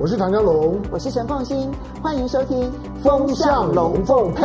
我是唐江龙，我是陈凤新，欢迎收听《风向龙凤配》。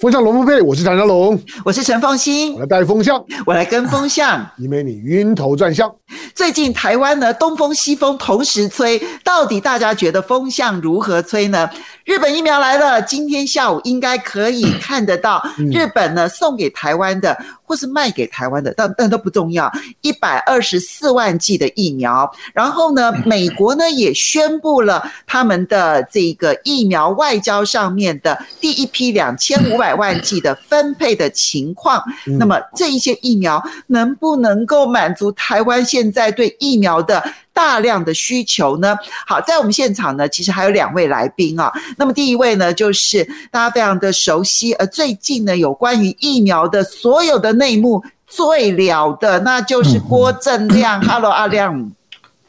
风向龙凤配，我是唐江龙，我是陈凤新，我来带风向，我来跟风向，因为你晕头转向。最近台湾呢，东风西风同时吹，到底大家觉得风向如何吹呢？日本疫苗来了，今天下午应该可以看得到。日本呢送给台湾的，或是卖给台湾的，但但都不重要。一百二十四万剂的疫苗，然后呢，美国呢也宣布了他们的这个疫苗外交上面的第一批两千五百万剂的分配的情况。那么这一些疫苗能不能够满足台湾现在对疫苗的大量的需求呢？好，在我们现场呢，其实还有两位来宾啊。那么第一位呢，就是大家非常的熟悉，而最近呢，有关于疫苗的所有的内幕最了的，那就是郭正亮。Hello，阿亮，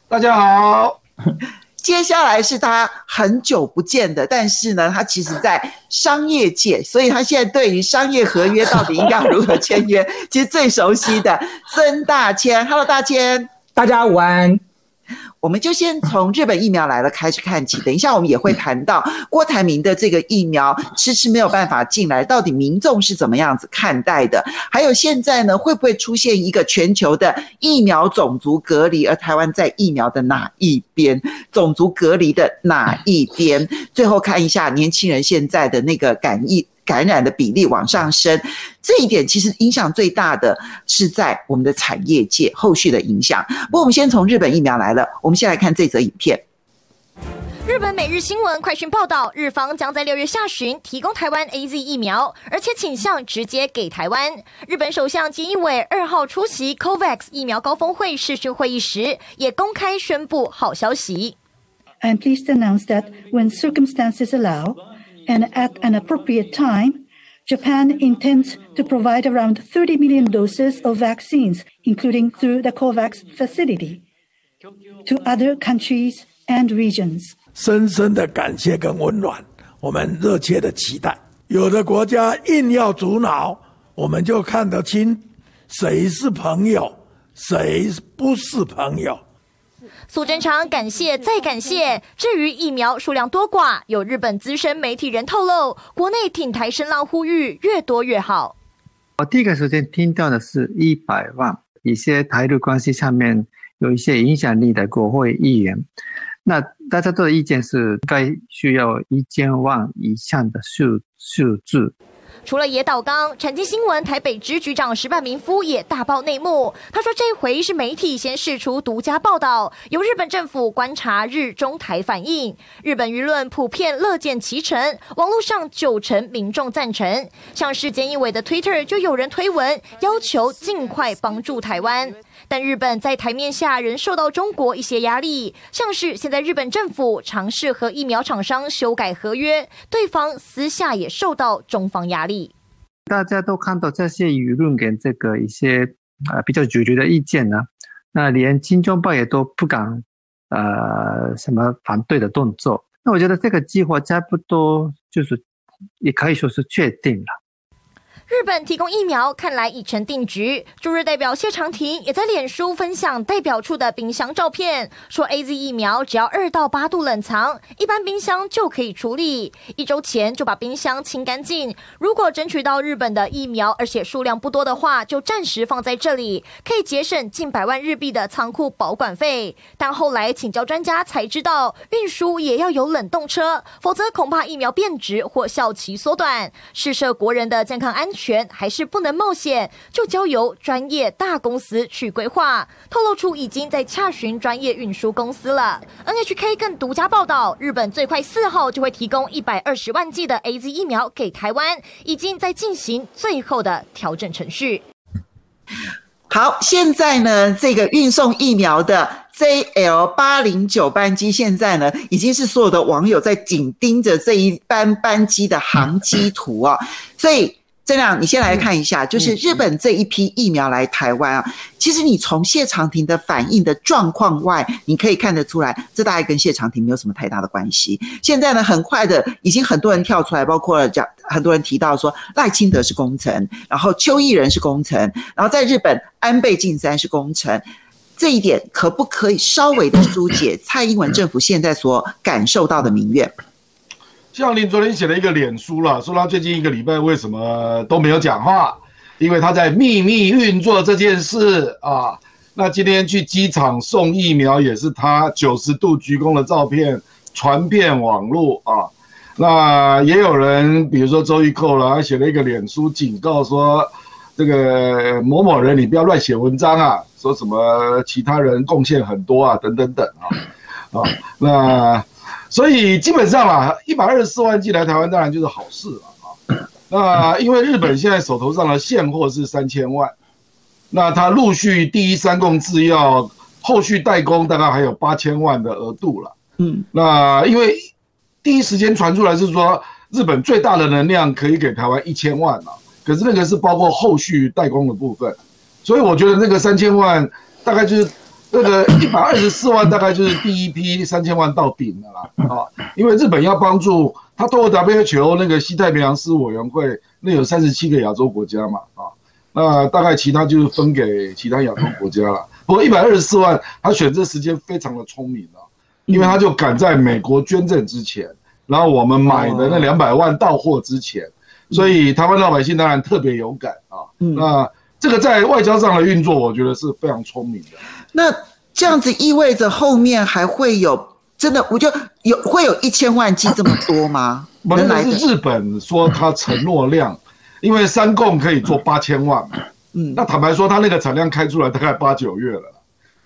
大家好。接下来是他很久不见的，但是呢，他其实在商业界，所以他现在对于商业合约到底应该如何签约，其实最熟悉的曾大千。Hello，大千，大家午安。我们就先从日本疫苗来了开始看起，等一下我们也会谈到郭台铭的这个疫苗迟迟没有办法进来，到底民众是怎么样子看待的？还有现在呢，会不会出现一个全球的疫苗种族隔离？而台湾在疫苗的哪一边？种族隔离的哪一边？最后看一下年轻人现在的那个感疫。感染的比例往上升，这一点其实影响最大的是在我们的产业界后续的影响。不过，我们先从日本疫苗来了，我们先来看这则影片。日本每日新闻快讯报道，日方将在六月下旬提供台湾 AZ 疫苗，而且倾向直接给台湾。日本首相菅义伟二号出席 COVAX 疫苗高峰会视讯会议时，也公开宣布好消息。I'm pleased to announce that when circumstances allow. And at an appropriate time, Japan intends to provide around 30 million doses of vaccines, including through the COVAX facility, to other countries and regions. 深深的感谢跟温暖，我们热切的期待。有的国家硬要阻挠，我们就看得清谁是朋友，谁不是朋友。 苏贞昌感谢再感谢。至于疫苗数量多寡，有日本资深媒体人透露，国内挺台声浪呼吁越多越好。我第一个时间听到的是一百万，一些台日关系上面有一些影响力的国会议员，那大家都的意见是该需要一千万以上的数数字。除了野岛刚，产经新闻台北支局长石坂明夫也大爆内幕。他说，这回是媒体先释出独家报道，由日本政府观察日中台反应，日本舆论普遍乐见其成，网络上九成民众赞成。像是菅义伟的 Twitter 就有人推文要求尽快帮助台湾。但日本在台面下仍受到中国一些压力，像是现在日本政府尝试和疫苗厂商修改合约，对方私下也受到中方压力。大家都看到这些舆论跟这个一些呃比较主流的意见呢，那连金钟报也都不敢呃什么反对的动作。那我觉得这个计划差不多就是也可以说是确定了。日本提供疫苗，看来已成定局。驻日代表谢长廷也在脸书分享代表处的冰箱照片，说 AZ 疫苗只要二到八度冷藏，一般冰箱就可以处理。一周前就把冰箱清干净。如果争取到日本的疫苗，而且数量不多的话，就暂时放在这里，可以节省近百万日币的仓库保管费。但后来请教专家才知道，运输也要有冷冻车，否则恐怕疫苗变质或效期缩短。试射国人的健康安全。权还是不能冒险，就交由专业大公司去规划。透露出已经在洽询专业运输公司了。NHK 更独家报道，日本最快四号就会提供一百二十万剂的 AZ 疫苗给台湾，已经在进行最后的调整程序。好，现在呢，这个运送疫苗的 JL 八零九班机，现在呢，已经是所有的网友在紧盯着这一班班机的航机图啊，所以。这样，你先来看一下，就是日本这一批疫苗来台湾啊，其实你从谢长廷的反应的状况外，你可以看得出来，这大概跟谢长廷没有什么太大的关系。现在呢，很快的，已经很多人跳出来，包括讲很多人提到说赖清德是功臣，然后邱毅仁是功臣，然后在日本安倍晋三是功臣。这一点可不可以稍微的疏解蔡英文政府现在所感受到的民怨？像林昨天写了一个脸书了，说他最近一个礼拜为什么都没有讲话？因为他在秘密运作这件事啊。那今天去机场送疫苗也是他九十度鞠躬的照片传遍网络啊。那也有人，比如说周玉蔻了，他写了一个脸书警告说，这个某某人你不要乱写文章啊，说什么其他人贡献很多啊，等等等啊，啊，那所以基本上啊，一百二十四万剂来台湾当然就是好事了啊。那因为日本现在手头上的现货是三千万。那他陆续第一三共制药后续代工大概还有八千万的额度了，嗯，那因为第一时间传出来是说日本最大的能量可以给台湾一千万嘛，可是那个是包括后续代工的部分，所以我觉得那个三千万大概就是那个一百二十四万大概就是第一批三千万到顶的啦，啊，因为日本要帮助他透过 WHO 那个西太平洋事务委员会，那有三十七个亚洲国家嘛，啊。那大概其他就是分给其他亚洲国家了。不过一百二十四万，他选择时间非常的聪明啊，因为他就赶在美国捐赠之前，然后我们买的那两百万到货之前，所以台湾老百姓当然特别有感啊。那这个在外交上的运作，我觉得是非常聪明的。那这样子意味着后面还会有真的，我就有会有一千万剂这么多吗？本来是日本说他承诺量。因为三共可以做八千万，嗯，那坦白说，他那个产量开出来大概八九月了，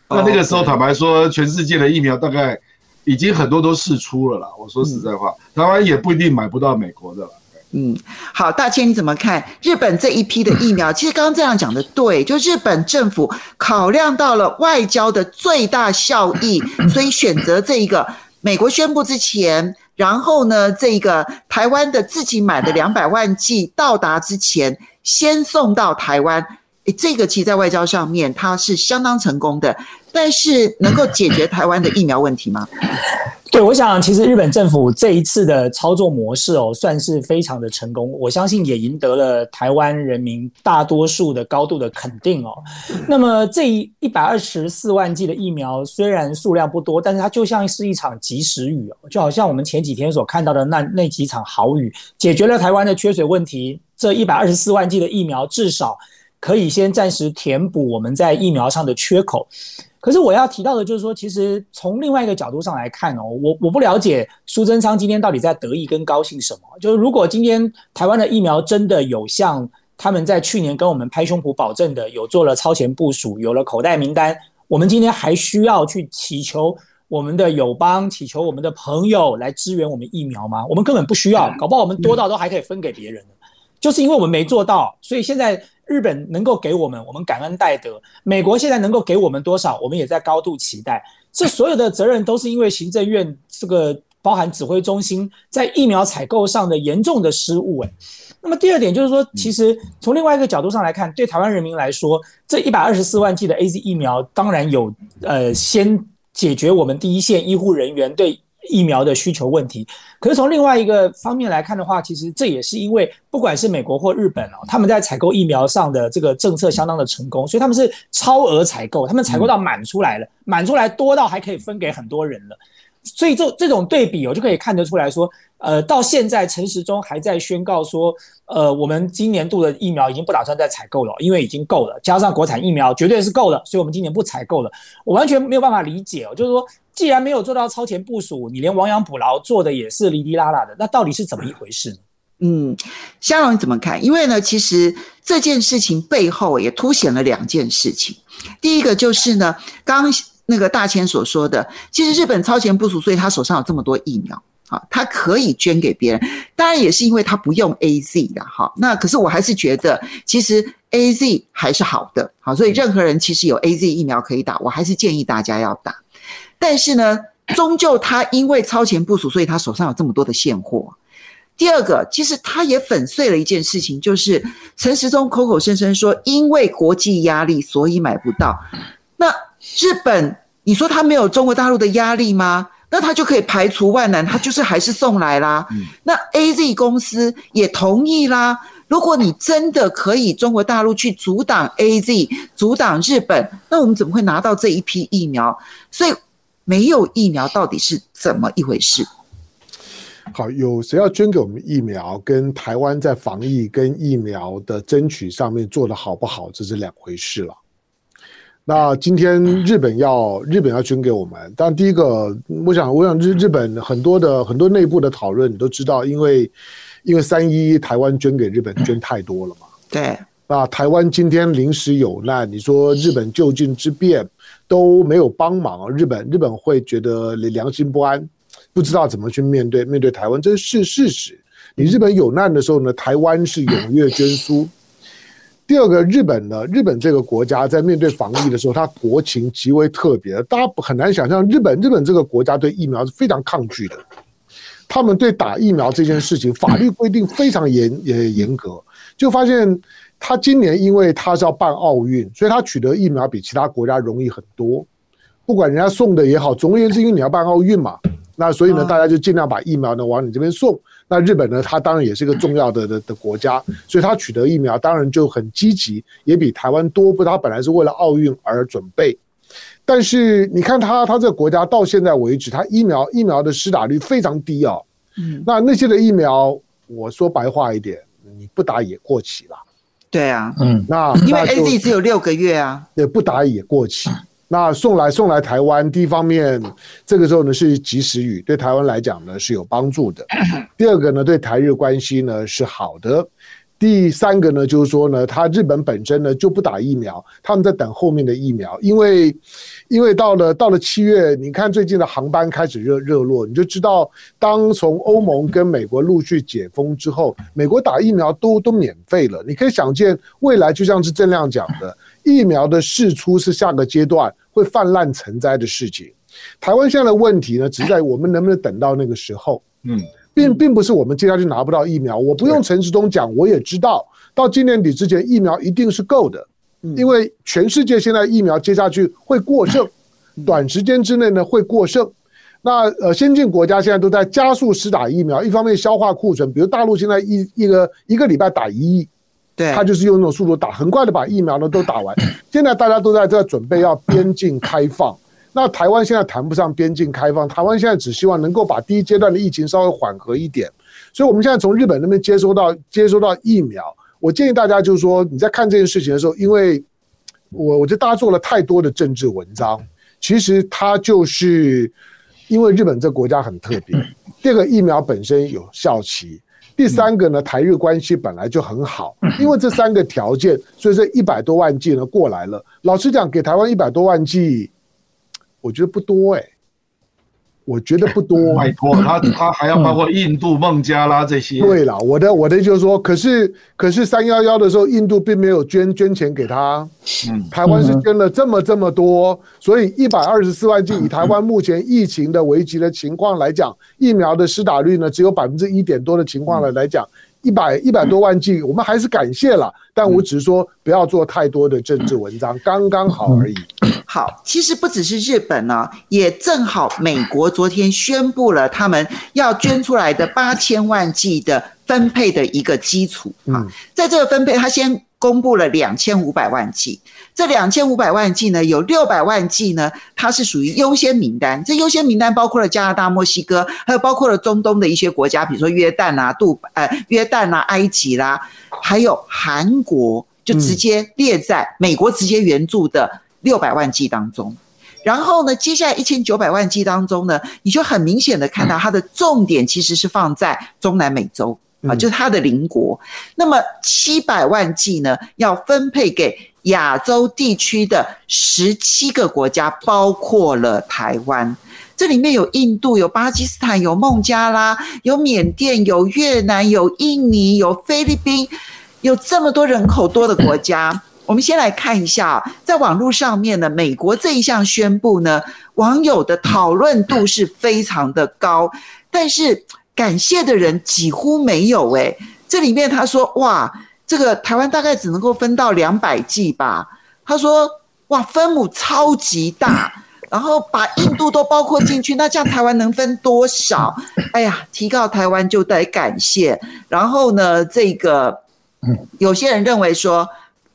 那那个时候坦白说，全世界的疫苗大概已经很多都试出了啦。我说实在话，台湾也不一定买不到美国的了。嗯，好，大千你怎么看日本这一批的疫苗？其实刚刚这样讲的对，就日本政府考量到了外交的最大效益，所以选择这一个美国宣布之前。然后呢，这个台湾的自己买的两百万剂到达之前，先送到台湾，诶，这个其实在外交上面它是相当成功的，但是能够解决台湾的疫苗问题吗？对，我想其实日本政府这一次的操作模式哦，算是非常的成功。我相信也赢得了台湾人民大多数的高度的肯定哦。那么这一一百二十四万剂的疫苗虽然数量不多，但是它就像是一场及时雨哦，就好像我们前几天所看到的那那几场豪雨，解决了台湾的缺水问题。这一百二十四万剂的疫苗至少可以先暂时填补我们在疫苗上的缺口。可是我要提到的就是说，其实从另外一个角度上来看哦，我我不了解苏贞昌今天到底在得意跟高兴什么。就是如果今天台湾的疫苗真的有像他们在去年跟我们拍胸脯保证的，有做了超前部署，有了口袋名单，我们今天还需要去祈求我们的友邦、祈求我们的朋友来支援我们疫苗吗？我们根本不需要，搞不好我们多到都还可以分给别人。就是因为我们没做到，所以现在。日本能够给我们，我们感恩戴德。美国现在能够给我们多少，我们也在高度期待。这所有的责任都是因为行政院这个包含指挥中心在疫苗采购上的严重的失误。诶，那么第二点就是说，其实从另外一个角度上来看，对台湾人民来说，这一百二十四万剂的 AZ 疫苗当然有呃，先解决我们第一线医护人员对。疫苗的需求问题，可是从另外一个方面来看的话，其实这也是因为不管是美国或日本哦，他们在采购疫苗上的这个政策相当的成功，所以他们是超额采购，他们采购到满出来了，满出来多到还可以分给很多人了。所以这这种对比，我就可以看得出来说，呃，到现在陈时中还在宣告说，呃，我们今年度的疫苗已经不打算再采购了，因为已经够了，加上国产疫苗绝对是够了，所以我们今年不采购了。我完全没有办法理解哦，就是说，既然没有做到超前部署，你连亡羊补牢做的也是哩哩啦啦的，那到底是怎么一回事呢？嗯，香龙你怎么看？因为呢，其实这件事情背后也凸显了两件事情。第一个就是呢，刚。那个大千所说的，其实日本超前部署，所以他手上有这么多疫苗，好，他可以捐给别人。当然也是因为他不用 AZ 的，好，那可是我还是觉得，其实 AZ 还是好的，好，所以任何人其实有 AZ 疫苗可以打，我还是建议大家要打。但是呢，终究他因为超前部署，所以他手上有这么多的现货。第二个，其实他也粉碎了一件事情，就是陈时中口口声声说因为国际压力所以买不到，那。日本，你说他没有中国大陆的压力吗？那他就可以排除万难，他就是还是送来啦。那 AZ 公司也同意啦。如果你真的可以中国大陆去阻挡 AZ，阻挡日本，那我们怎么会拿到这一批疫苗？所以没有疫苗到底是怎么一回事？好，有谁要捐给我们疫苗，跟台湾在防疫跟疫苗的争取上面做得好不好，这是两回事了。那今天日本要日本要捐给我们，但第一个，我想我想日日本很多的很多内部的讨论，你都知道，因为因为三一台湾捐给日本捐太多了嘛。对。那台湾今天临时有难，你说日本就近之便都没有帮忙，日本日本会觉得良心不安。不知道怎么去面对面对台湾，这是事实。你日本有难的时候呢，台湾是踊跃捐输。第二个，日本呢，日本这个国家在面对防疫的时候，它国情极为特别。大家很难想象，日本日本这个国家对疫苗是非常抗拒的。他们对打疫苗这件事情，法律规定非常严也严格。就发现他今年因为他是要办奥运，所以他取得疫苗比其他国家容易很多。不管人家送的也好，总而言之，因为你要办奥运嘛。那所以呢，大家就尽量把疫苗呢往你这边送。那日本呢，它当然也是一个重要的的的国家，所以它取得疫苗当然就很积极，也比台湾多。不，它本来是为了奥运而准备。但是你看它，它这个国家到现在为止，它疫苗疫苗的施打率非常低哦。嗯。那那些的疫苗，我说白话一点，你不打也过期了。对啊。嗯。那因为 AZ 只有六个月啊。对，不打也过期。那送来送来台湾，第一方面，这个时候呢是及时雨，对台湾来讲呢是有帮助的。第二个呢，对台日关系呢是好的。第三个呢，就是说呢，他日本本身呢就不打疫苗，他们在等后面的疫苗，因为因为到了到了七月，你看最近的航班开始热热络，你就知道，当从欧盟跟美国陆续解封之后，美国打疫苗都都免费了，你可以想见未来就像是郑亮讲的，疫苗的释出是下个阶段会泛滥成灾的事情。台湾现在的问题呢，只在我们能不能等到那个时候，嗯。并并不是我们接下去拿不到疫苗，我不用陈时中讲，我也知道，到今年底之前疫苗一定是够的，因为全世界现在疫苗接下去会过剩，短时间之内呢会过剩。那呃，先进国家现在都在加速施打疫苗，一方面消化库存，比如大陆现在一一个一个礼拜打一亿，对，他就是用那种速度打，很快的把疫苗呢都打完。现在大家都在这准备要边境开放。那台湾现在谈不上边境开放，台湾现在只希望能够把第一阶段的疫情稍微缓和一点。所以，我们现在从日本那边接收到接收到疫苗，我建议大家就是说，你在看这件事情的时候，因为我我觉得大家做了太多的政治文章，其实它就是因为日本这个国家很特别。第二个，疫苗本身有效期；第三个呢，台日关系本来就很好，因为这三个条件，所以这一百多万剂呢过来了。老实讲，给台湾一百多万剂。我觉得不多哎、欸，我觉得不多。拜托，他他还要包括印度、孟加拉这些。对了，我的我的就是说，可是可是三幺幺的时候，印度并没有捐捐钱给他，嗯，台湾是捐了这么这么多，所以一百二十四万剂，以台湾目前疫情的危急的情况来讲，疫苗的施打率呢只有百分之一点多的情况来来讲。一百一百多万剂，我们还是感谢了，但我只是说不要做太多的政治文章，刚刚好而已。好，其实不只是日本呢，也正好美国昨天宣布了他们要捐出来的八千万剂的分配的一个基础啊，在这个分配，他先公布了两千五百万剂。这两千五百万剂呢，有六百万剂呢，它是属于优先名单。这优先名单包括了加拿大、墨西哥，还有包括了中东的一些国家，比如说约旦啊、杜呃约旦啊、埃及啦，还有韩国，就直接列在美国直接援助的六百万剂当中。然后呢，接下来一千九百万剂当中呢，你就很明显的看到它的重点其实是放在中南美洲啊，就是它的邻国。那么七百万剂呢，要分配给。亚洲地区的十七个国家，包括了台湾，这里面有印度、有巴基斯坦、有孟加拉、有缅甸、有越南、有印尼、有菲律宾，有这么多人口多的国家。我们先来看一下，在网络上面呢，美国这一项宣布呢，网友的讨论度是非常的高，但是感谢的人几乎没有。诶，这里面他说，哇。这个台湾大概只能够分到两百剂吧。他说：“哇，分母超级大，然后把印度都包括进去，那这样台湾能分多少？哎呀，提告台湾就得感谢。然后呢，这个有些人认为说，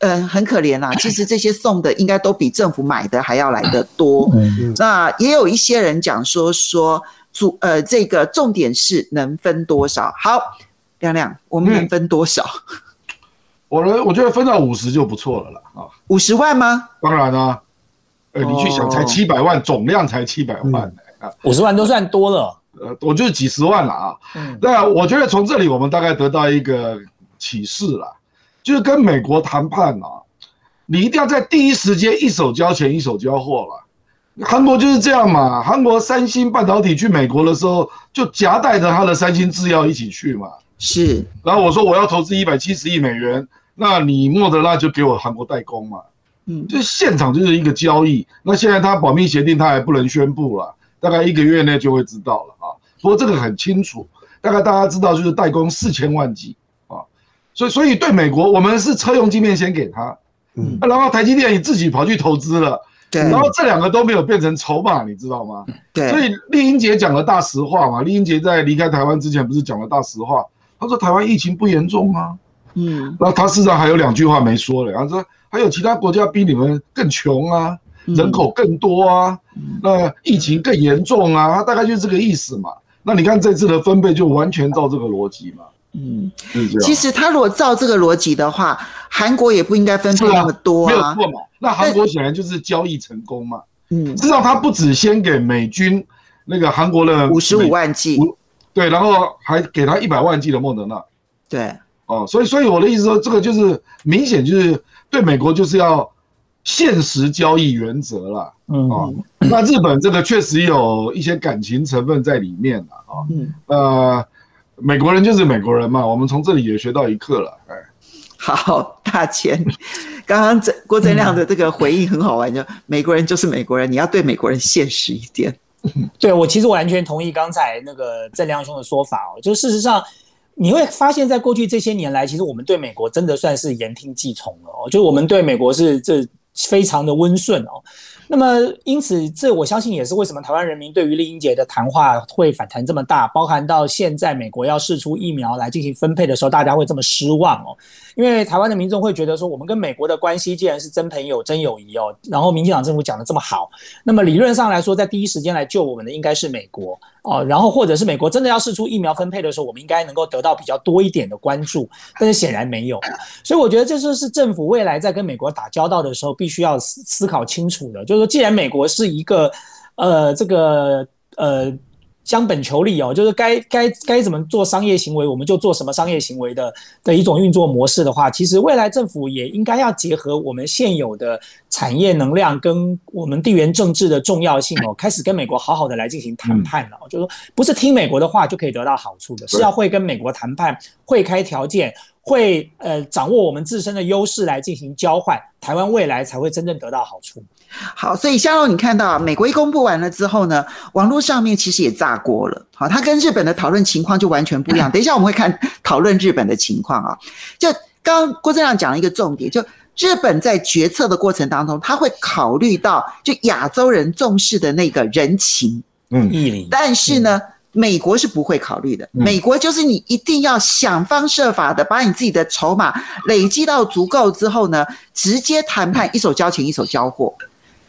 嗯、呃，很可怜啊。其实这些送的应该都比政府买的还要来得多。那也有一些人讲说说主呃，这个重点是能分多少。好，亮亮，我们能分多少？嗯、我呢，我觉得分到五十就不错了啦。啊，五十万吗？当然啦。呃，你去想，才七百万，总量才七百万啊，五十万都算多了。呃，我就是几十万了啊。嗯，那我觉得从这里我们大概得到一个启示了，就是跟美国谈判啊，你一定要在第一时间一手交钱一手交货了。韩国就是这样嘛，韩国三星半导体去美国的时候，就夹带着他的三星制药一起去嘛。是。然后我说我要投资一百七十亿美元，那你莫德纳就给我韩国代工嘛。嗯，就现场就是一个交易。那现在他保密协定他还不能宣布了。大概一个月内就会知道了啊，不过这个很清楚，大概大家知道就是代工四千万剂啊，所以所以对美国我们是车用晶片先给他，嗯，然后台积电你自己跑去投资了，对，然后这两个都没有变成筹码，你知道吗？对，所以丽英姐讲了大实话嘛，丽英姐在离开台湾之前不是讲了大实话，她说台湾疫情不严重啊，嗯，然后他事实上还有两句话没说了，他说还有其他国家比你们更穷啊。人口更多啊，那疫情更严重啊，她大概就是这个意思嘛。那你看这次的分配就完全照这个逻辑嘛。嗯，其实他如果照这个逻辑的话，韩国也不应该分配那么多啊。没有错嘛。那韩国显然就是交易成功嘛。嗯，至少他不止先给美军那个韩国的五十五万剂，对，然后还给他一百万剂的莫德纳。对，哦，所以所以我的意思说，这个就是明显就是对美国就是要。现实交易原则了，嗯啊，那日本这个确实有一些感情成分在里面了啊，嗯，呃，美国人就是美国人嘛，我们从这里也学到一课了，哎，好，大千，刚刚这郭正亮的这个回应很好玩，就美国人就是美国人，你要对美国人现实一点。对，我其实完全同意刚才那个正亮兄的说法哦，就事实上你会发现在过去这些年来，其实我们对美国真的算是言听计从了哦，就是我们对美国是这。非常的温顺哦，那么因此这我相信也是为什么台湾人民对于丽英姐的谈话会反弹这么大，包含到现在美国要试出疫苗来进行分配的时候，大家会这么失望哦。因为台湾的民众会觉得说，我们跟美国的关系既然是真朋友、真友谊哦，然后民进党政府讲得这么好，那么理论上来说，在第一时间来救我们的应该是美国哦，然后或者是美国真的要试出疫苗分配的时候，我们应该能够得到比较多一点的关注，但是显然没有，所以我觉得这就是政府未来在跟美国打交道的时候必须要思思考清楚的，就是说，既然美国是一个呃这个呃。将本求利哦，就是该该该怎么做商业行为，我们就做什么商业行为的的一种运作模式的话，其实未来政府也应该要结合我们现有的产业能量跟我们地缘政治的重要性哦，开始跟美国好好的来进行谈判了。就是说，不是听美国的话就可以得到好处的，是要会跟美国谈判，会开条件。会呃掌握我们自身的优势来进行交换，台湾未来才会真正得到好处。好，所以夏龙，你看到美国一公布完了之后呢，网络上面其实也炸锅了。好，它跟日本的讨论情况就完全不一样。等一下我们会看讨论日本的情况啊。就刚刚郭正亮讲了一个重点，就日本在决策的过程当中，他会考虑到就亚洲人重视的那个人情，嗯，义理。但是呢。嗯美国是不会考虑的，美国就是你一定要想方设法的把你自己的筹码累积到足够之后呢，直接谈判，一手交钱一手交货。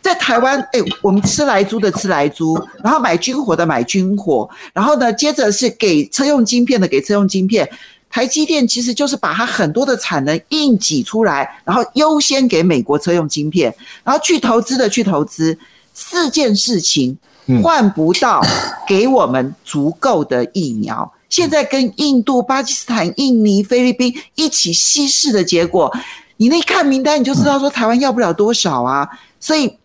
在台湾，哎，我们吃来猪的吃来猪，然后买军火的买军火，然后呢，接着是给车用晶片的给车用晶片。台积电其实就是把它很多的产能硬挤出来，然后优先给美国车用晶片，然后去投资的去投资，四件事情。换不到给我们足够的疫苗，现在跟印度、巴基斯坦、印尼、菲律宾一起稀释的结果，你那一看名单你就知道说台湾要不了多少啊。所以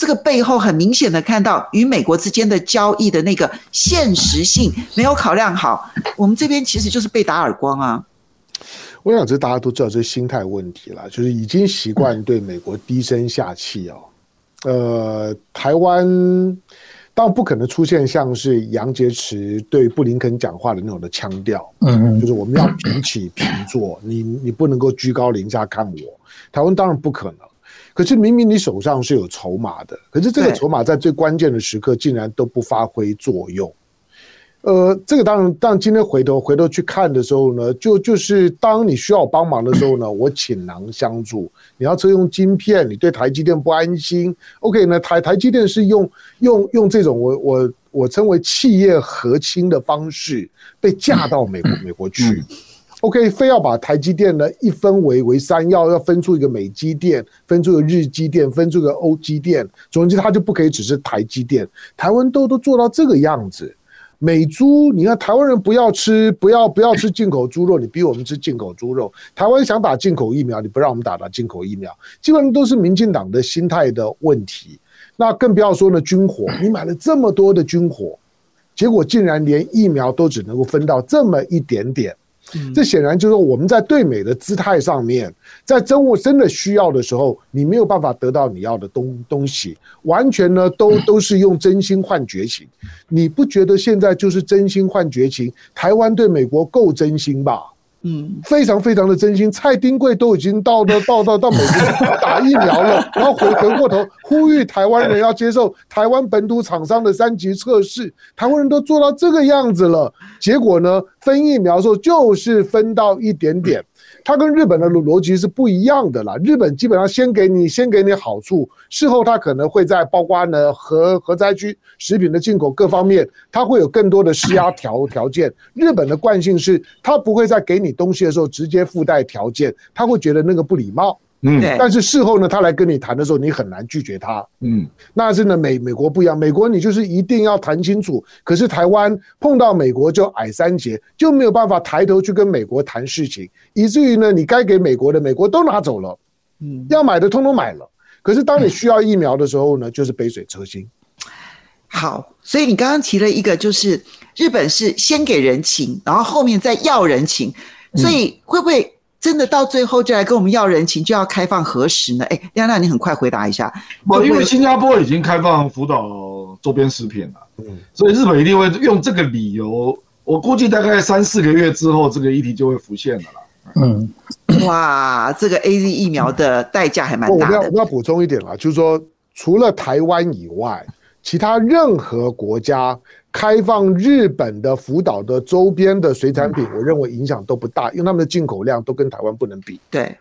这个背后很明显的看到与美国之间的交易的那个现实性没有考量好，我们这边其实就是被打耳光啊。我想这大家都知道这是心态问题了，就是已经习惯对美国低声下气哦。呃，台湾。当然不可能出现像是杨洁篪对布林肯讲话的那种的腔调，嗯，就是我们要平起平坐，你你不能够居高临下看我。台湾当然不可能，可是明明你手上是有筹码的，可是这个筹码在最关键的时刻竟然都不发挥作用。呃，这个当然，但今天回头回头去看的时候呢，就就是当你需要帮忙的时候呢，我倾囊相助。你要车用晶片，你对台积电不安心，OK 呢？台台积电是用用用这种我我我称为企业和亲的方式被架到美国美国去，OK，非要把台积电呢一分为为三，要要分出一个美积电，分出一个日积电，分出个欧积电，总之它就不可以只是台积电。台湾都都做到这个样子。美猪，你看台湾人不要吃，不要不要吃进口猪肉，你逼我们吃进口猪肉。台湾想打进口疫苗，你不让我们打打进口疫苗，基本上都是民进党的心态的问题。那更不要说呢，军火，你买了这么多的军火，结果竟然连疫苗都只能够分到这么一点点。这显然就是说我们在对美的姿态上面，在真我真的需要的时候，你没有办法得到你要的东东西，完全呢都 都是用真心换绝情。你不觉得现在就是真心换绝情？台湾对美国够真心吧？嗯，非常非常的真心。蔡丁贵都已经到 到到到到美国打疫苗了，然后回回过头呼吁台湾人要接受台湾本土厂商的三级测试。台湾人都做到这个样子了，结果呢，分疫苗的时候就是分到一点点。它跟日本的逻辑是不一样的啦。日本基本上先给你先给你好处，事后它可能会在包括呢核核灾区食品的进口各方面，它会有更多的施压条条件。日本的惯性是，它不会在给你东西的时候直接附带条件，他会觉得那个不礼貌。嗯，但是事后呢，他来跟你谈的时候，你很难拒绝他。嗯，那是呢美美国不一样，美国你就是一定要谈清楚。可是台湾碰到美国就矮三截，就没有办法抬头去跟美国谈事情，以至于呢，你该给美国的美国都拿走了，嗯，要买的通通买了。可是当你需要疫苗的时候呢，就是杯水车薪。好，所以你刚刚提了一个，就是日本是先给人情，然后后面再要人情，所以会不会？真的到最后就来跟我们要人情，就要开放核实呢？哎，亮亮，你很快回答一下。不，因为新加坡已经开放福岛周边食品了，嗯，所以日本一定会用这个理由。我估计大概三四个月之后，这个议题就会浮现了啦。嗯，哇，这个 AZ 疫苗的代价还蛮大的。我要我要补充一点啦，就是说，除了台湾以外，其他任何国家。开放日本的福岛的周边的水产品，我认为影响都不大，因为他们的进口量都跟台湾不能比。对，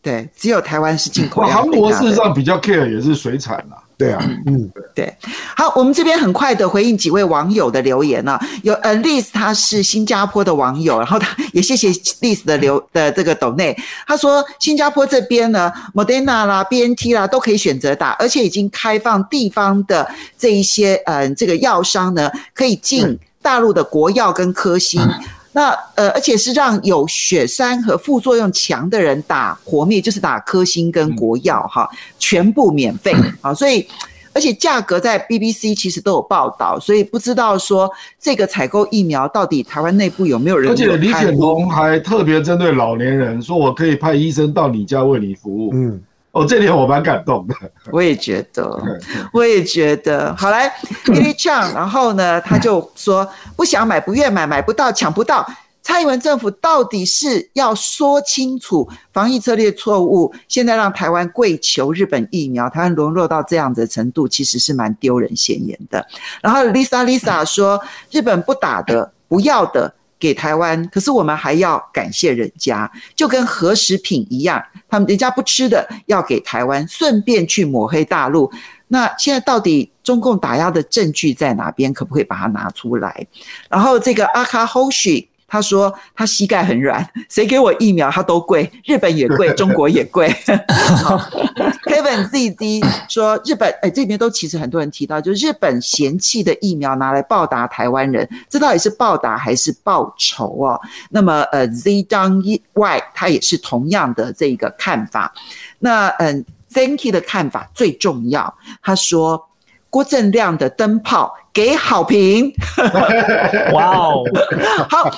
对，只有台湾是进口量。韩国事实上比较 care 也是水产啦。对啊，嗯，对，好，我们这边很快的回应几位网友的留言呢、啊。有呃，Liz 他是新加坡的网友，然后他也谢谢 Liz 的留的这个抖内，他说新加坡这边呢，Moderna 啦、BNT 啦都可以选择打，而且已经开放地方的这一些呃这个药商呢可以进大陆的国药跟科兴。嗯那呃，而且是让有血栓和副作用强的人打活灭，就是打科兴跟国药哈，全部免费啊。所以，而且价格在 BBC 其实都有报道，所以不知道说这个采购疫苗到底台湾内部有没有人有？而且李显龙还特别针对老年人说，我可以派医生到你家为你服务。嗯。哦，这点我蛮感动的。我也觉得，我也觉得。好来，Billy Chang，然后呢，他就说不想买，不愿买，买不到，抢不到。蔡英文政府到底是要说清楚防疫策略错误，现在让台湾跪求日本疫苗，台湾沦落到这样的程度，其实是蛮丢人现眼的。然后 Lisa Lisa 说，日本不打的，不要的。给台湾，可是我们还要感谢人家，就跟核食品一样，他们人家不吃的要给台湾，顺便去抹黑大陆。那现在到底中共打压的证据在哪边？可不可以把它拿出来？然后这个阿卡 Hoshi。他说他膝盖很软，谁给我疫苗他都贵，日本也贵，中国也贵。Kevin ZD 说日本，哎，这边都其实很多人提到，就日本嫌弃的疫苗拿来报答台湾人，这到底是报答还是报仇哦？那么呃，Z Dong Y 他也是同样的这个看法。那嗯，Thank you 的看法最重要，他说。郭正亮的灯泡给好评，哇哦！好，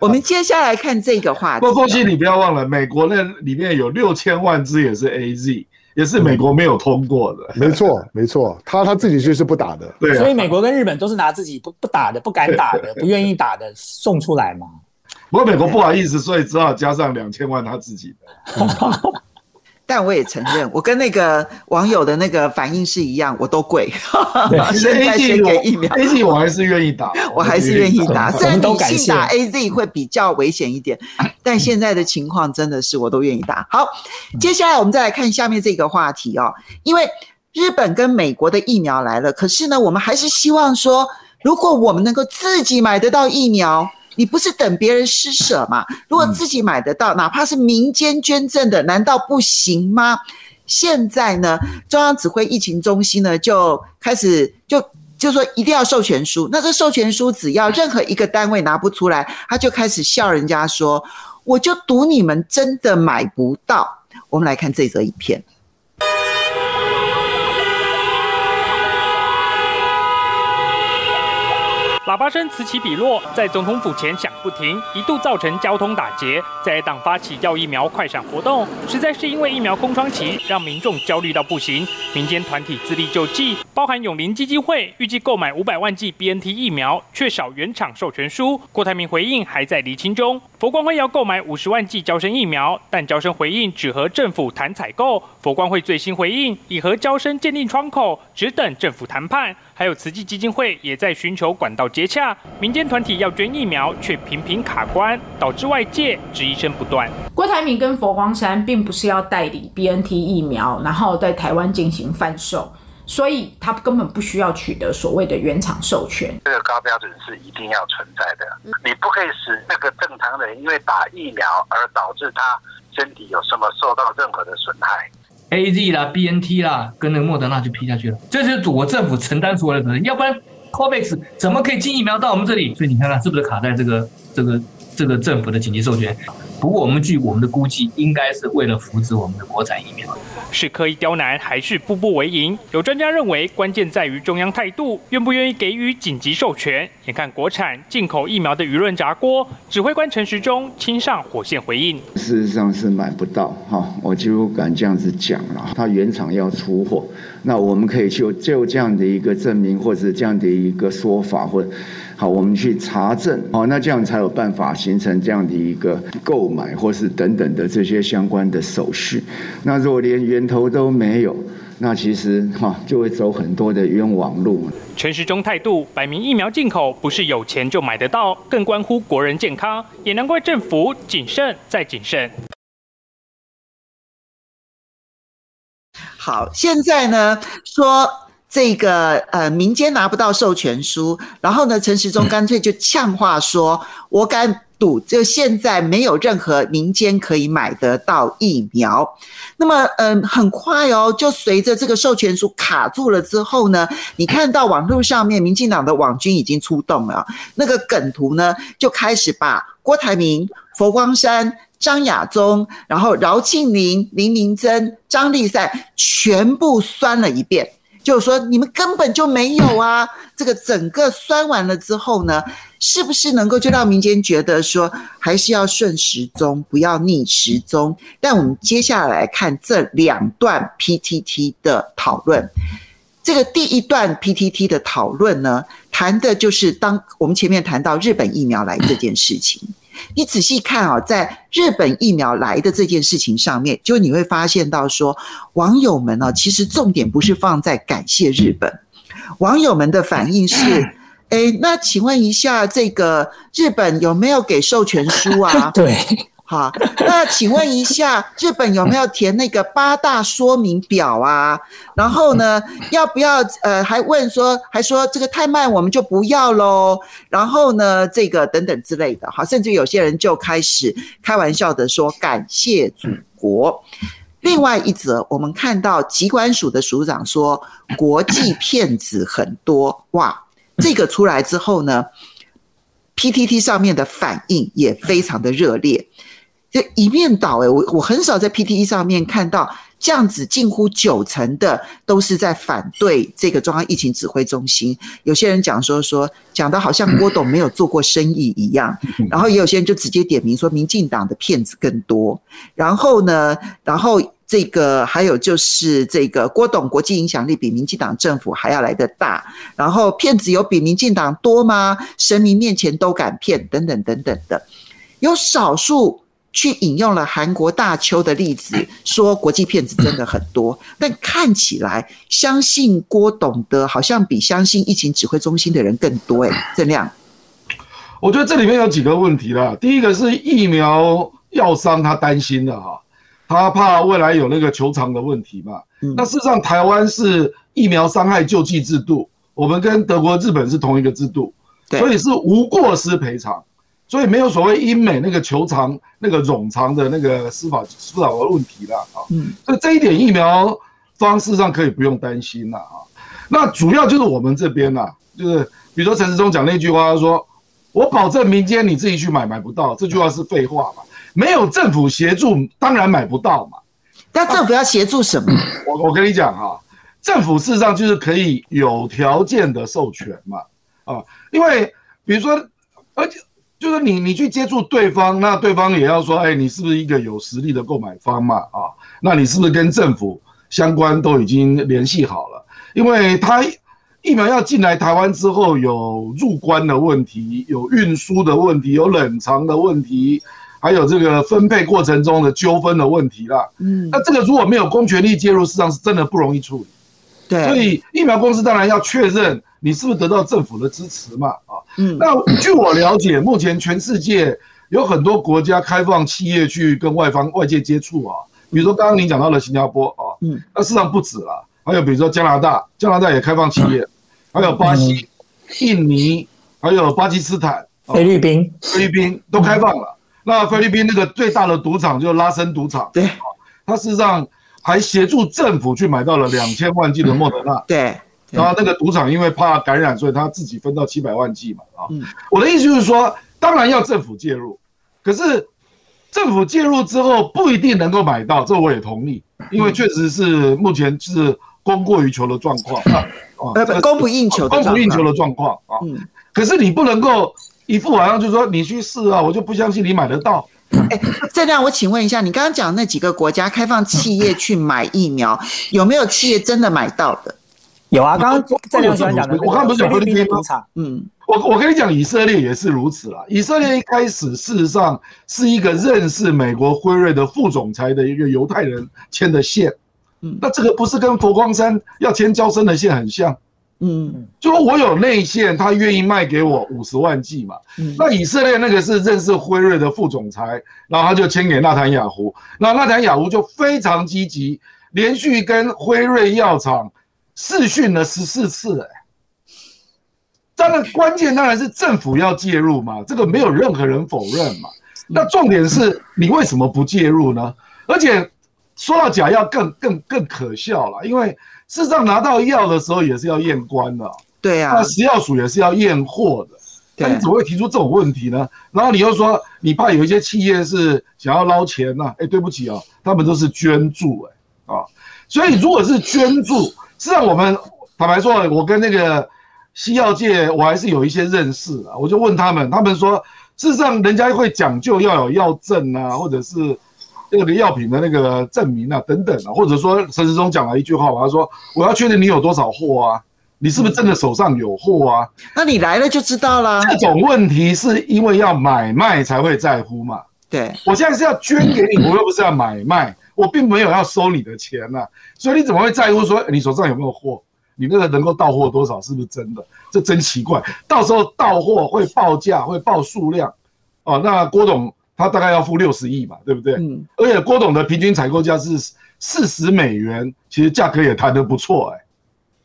我们接下来看这个话题。不过，恭喜你不要忘了，美国那里面有六千万只也是 AZ，也是美国没有通过的。没错，没错，他他自己就是不打的。对，所以美国跟日本都是拿自己不不打的、不敢打的、不愿意打的送出来嘛。不过美国不好意思，所以只好加上两千万他自己的。但我也承认，我跟那个网友的那个反应是一样，我都贵。现在 先给疫苗，A Z 我还是愿意打，我还是愿意打。虽然女性打 A Z 会比较危险一点，但现在的情况真的是我都愿意打。好，接下来我们再来看下面这个话题哦，因为日本跟美国的疫苗来了，可是呢，我们还是希望说，如果我们能够自己买得到疫苗。你不是等别人施舍吗？如果自己买得到，哪怕是民间捐赠的，难道不行吗？现在呢，中央指挥疫情中心呢就开始就就说一定要授权书。那这授权书只要任何一个单位拿不出来，他就开始笑人家说：“我就赌你们真的买不到。”我们来看这则影片。喇叭声此起彼落，在总统府前响不停，一度造成交通打劫。在党发起要疫苗快闪活动，实在是因为疫苗空窗期让民众焦虑到不行。民间团体自力救济，包含永林基金会，预计购买五百万剂 BNT 疫苗，缺少原厂授权书。郭台铭回应还在厘清中。佛光会要购买五十万剂娇生疫苗，但娇生回应只和政府谈采购。佛光会最新回应已和娇生鉴定窗口，只等政府谈判。还有慈济基金会也在寻求管道接洽，民间团体要捐疫苗却频频卡关，导致外界质疑声不断。郭台铭跟佛光山并不是要代理 BNT 疫苗，然后在台湾进行贩售，所以他根本不需要取得所谓的原厂授权。这个高标准是一定要存在的，你不可以使那个正常人因为打疫苗而导致他身体有什么受到任何的损害。A Z 啦，B N T 啦，跟那个莫德纳就批下去了，这是我政府承担所有的责任，要不然 COVAX 怎么可以进疫苗到我们这里？所以你看看是不是卡在这个这个这个政府的紧急授权？不过我们据我们的估计，应该是为了扶持我们的国产疫苗。是刻意刁难，还是步步为营？有专家认为，关键在于中央态度，愿不愿意给予紧急授权。眼看国产进口疫苗的舆论炸锅，指挥官陈时中亲上火线回应：事实上是买不到，哈，我就敢这样子讲了。他原厂要出货，那我们可以就就这样的一个证明，或者这样的一个说法，或者。好，我们去查证，好，那这样才有办法形成这样的一个购买或是等等的这些相关的手续。那如果连源头都没有，那其实哈就会走很多的冤枉路。陈时中态度摆明，疫苗进口不是有钱就买得到，更关乎国人健康，也难怪政府谨慎再谨慎。好，现在呢说。这个呃，民间拿不到授权书，然后呢，陈时中干脆就呛话说：“我敢赌，就现在没有任何民间可以买得到疫苗。”那么，嗯，很快哦，就随着这个授权书卡住了之后呢，你看到网络上面，民进党的网军已经出动了，那个梗图呢，就开始把郭台铭、佛光山、张亚中，然后饶庆铃、林明珍、张立赛全部酸了一遍。就是说，你们根本就没有啊！这个整个酸完了之后呢，是不是能够就让民间觉得说，还是要顺时钟，不要逆时钟？但我们接下来看这两段 PTT 的讨论。这个第一段 PTT 的讨论呢，谈的就是当我们前面谈到日本疫苗来这件事情。你仔细看啊，在日本疫苗来的这件事情上面，就你会发现到说，网友们呢，其实重点不是放在感谢日本，网友们的反应是，哎，那请问一下，这个日本有没有给授权书啊？对。好，那请问一下，日本有没有填那个八大说明表啊？然后呢，要不要呃，还问说，还说这个太慢，我们就不要喽。然后呢，这个等等之类的，好，甚至有些人就开始开玩笑的说感谢祖国。另外一则，我们看到疾管署的署长说国际骗子很多，哇，这个出来之后呢，PTT 上面的反应也非常的热烈。就一面倒诶，我我很少在 PTT 上面看到这样子，近乎九成的都是在反对这个中央疫情指挥中心。有些人讲说说讲的好像郭董没有做过生意一样，然后也有些人就直接点名说民进党的骗子更多。然后呢，然后这个还有就是这个郭董国际影响力比民进党政府还要来得大。然后骗子有比民进党多吗？神明面前都敢骗，等等等等的，有少数。去引用了韩国大邱的例子，说国际骗子真的很多，但看起来相信郭董的，好像比相信疫情指挥中心的人更多。哎，郑亮，我觉得这里面有几个问题啦。第一个是疫苗药商他担心的哈，他怕未来有那个求偿的问题嘛。那事实上，台湾是疫苗伤害救济制度，我们跟德国、日本是同一个制度，所以是无过失赔偿。所以没有所谓英美那个求偿、那个冗长的那个司法司法的问题了啊。嗯，所以这一点疫苗方式上可以不用担心了啊。那主要就是我们这边呐，就是比如说陈时中讲那句话，他说：“我保证民间你自己去买买不到。”这句话是废话嘛？没有政府协助，当然买不到嘛。那政府要协助什么？我我跟你讲哈，政府事实上就是可以有条件的授权嘛。啊，因为比如说，而且。就是你，你去接触对方，那对方也要说，哎，你是不是一个有实力的购买方嘛？啊，那你是不是跟政府相关都已经联系好了？因为他疫苗要进来台湾之后，有入关的问题，有运输的问题，有冷藏的问题，还有这个分配过程中的纠纷的问题啦。嗯，那这个如果没有公权力介入，实际上是真的不容易处理。对，所以疫苗公司当然要确认你是不是得到政府的支持嘛？啊。嗯，那据我了解，目前全世界有很多国家开放企业去跟外方外界接触啊，比如说刚刚你讲到了新加坡啊，嗯，那事实上不止了，还有比如说加拿大，加拿大也开放企业，还有巴西、印尼，还有巴基斯坦、菲律宾，菲律宾都开放了。那菲律宾那个最大的赌场就是拉森赌场，对，他事实上还协助政府去买到了两千万剂的莫德纳，对。然后那个赌场因为怕感染，所以他自己分到七百万剂嘛啊。我的意思就是说，当然要政府介入，可是政府介入之后不一定能够买到，这我也同意，因为确实是目前是供过于求的状况啊呃，供不应求，供不应求的状况啊。可是你不能够一副好像就是说你去试啊，我就不相信你买得到。哎，这样我请问一下，你刚刚讲那几个国家开放企业去买疫苗，有没有企业真的买到的？有啊，刚刚在亮讲的，我刚不是讲菲律宾吗？嗯，我我跟你讲，以色列也是如此啦。以色列一开始事实上是一个认识美国辉瑞的副总裁的一个犹太人牵的线，嗯，那这个不是跟佛光山要签交生的线很像？嗯，就说我有内线，他愿意卖给我五十万剂嘛。嗯，那以色列那个是认识辉瑞的副总裁，然后他就签给纳坦雅胡，那纳坦雅胡就非常积极，连续跟辉瑞药厂。视讯了十四次，哎，当然关键当然是政府要介入嘛，这个没有任何人否认嘛。那重点是你为什么不介入呢？而且说到假药更更更可笑了，因为事实上拿到药的时候也是要验关的，对呀，那食药署也是要验货的，那你怎么会提出这种问题呢？然后你又说你怕有一些企业是想要捞钱呐？哎，对不起啊，他们都是捐助，哎啊，所以如果是捐助。是啊，我们坦白说，我跟那个西药界我还是有一些认识啊。我就问他们，他们说，事实上人家会讲究要有药证啊，或者是那个药品的那个证明啊，等等啊，或者说陈时中讲了一句话，他说我要确定你有多少货啊，你是不是真的手上有货啊？那你来了就知道了。这种问题是因为要买卖才会在乎嘛？对，我现在是要捐给你，我又不是要买卖。我并没有要收你的钱呐、啊，所以你怎么会在乎说你手上有没有货？你那个能够到货多少是不是真的？这真奇怪。到时候到货会报价，会报数量，哦，那郭董他大概要付六十亿嘛，对不对？嗯。而且郭董的平均采购价是四十美元，其实价格也谈得不错哎。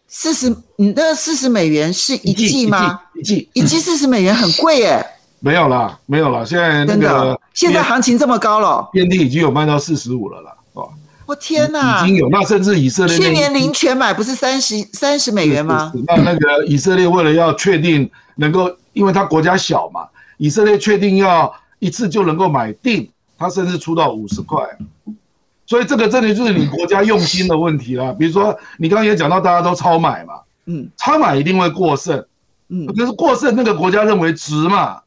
四十，你那四十美元是一季吗？一季，一季四十美元很贵哎。没有啦，没有啦，现在那个现在行情这么高了，BNT 已经有卖到四十五了啦。我天哪！已经有，那甚至以色列去年零全买不是三十三十美元吗？那那个以色列为了要确定能够，因为他国家小嘛，以色列确定要一次就能够买定，他甚至出到五十块。所以这个真的就是你国家用心的问题了。比如说你刚刚也讲到大家都超买嘛，嗯，超买一定会过剩，嗯，可是过剩那个国家认为值嘛，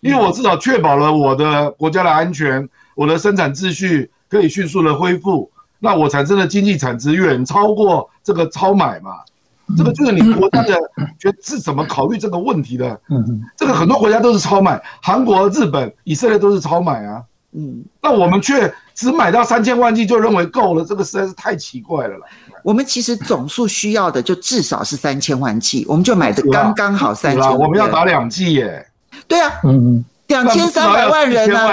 因为我至少确保了我的国家的安全，我的生产秩序可以迅速的恢复。那我产生的经济产值远超过这个超买嘛？这个就是你国家的觉得是怎么考虑这个问题的？这个很多国家都是超买，韩国、日本、以色列都是超买啊。嗯，那我们却只买到三千万剂就认为够了，这个实在是太奇怪了啦。我们其实总数需要的就至少是三千万剂，我们就买的刚刚好三千。我们要打两剂耶。对啊，嗯嗯，两千三百万人呢？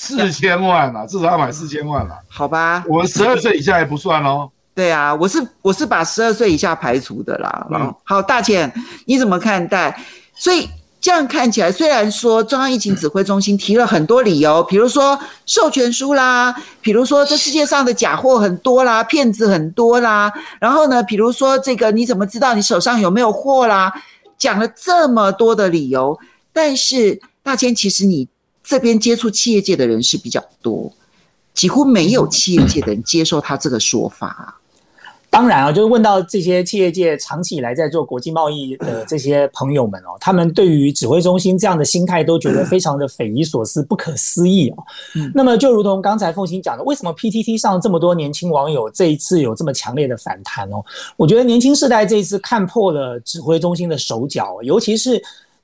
四千万剂啊，四千万啊，至少要买四千万了。好吧，我们十二岁以下也不算哦。对啊，我是我是把十二岁以下排除的啦。嗯，好，大千你怎么看待？所以。这样看起来，虽然说中央疫情指挥中心提了很多理由，比如说授权书啦，比如说这世界上的假货很多啦，骗子很多啦，然后呢，比如说这个你怎么知道你手上有没有货啦？讲了这么多的理由，但是大千其实你这边接触企业界的人是比较多，几乎没有企业界的人接受他这个说法啊。当然啊，就是问到这些企业界长期以来在做国际贸易的这些朋友们哦，他们对于指挥中心这样的心态都觉得非常的匪夷所思、不可思议哦。那么就如同刚才凤馨讲的，为什么 PTT 上这么多年轻网友这一次有这么强烈的反弹哦？我觉得年轻世代这一次看破了指挥中心的手脚，尤其是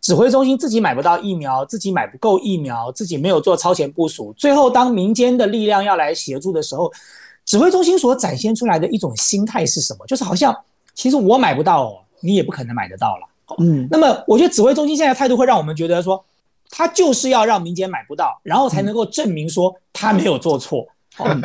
指挥中心自己买不到疫苗，自己买不够疫苗，自己没有做超前部署，最后当民间的力量要来协助的时候。指挥中心所展现出来的一种心态是什么？就是好像其实我买不到，哦，你也不可能买得到了。嗯，那么我觉得指挥中心现在的态度会让我们觉得说，他就是要让民间买不到，然后才能够证明说他没有做错。嗯，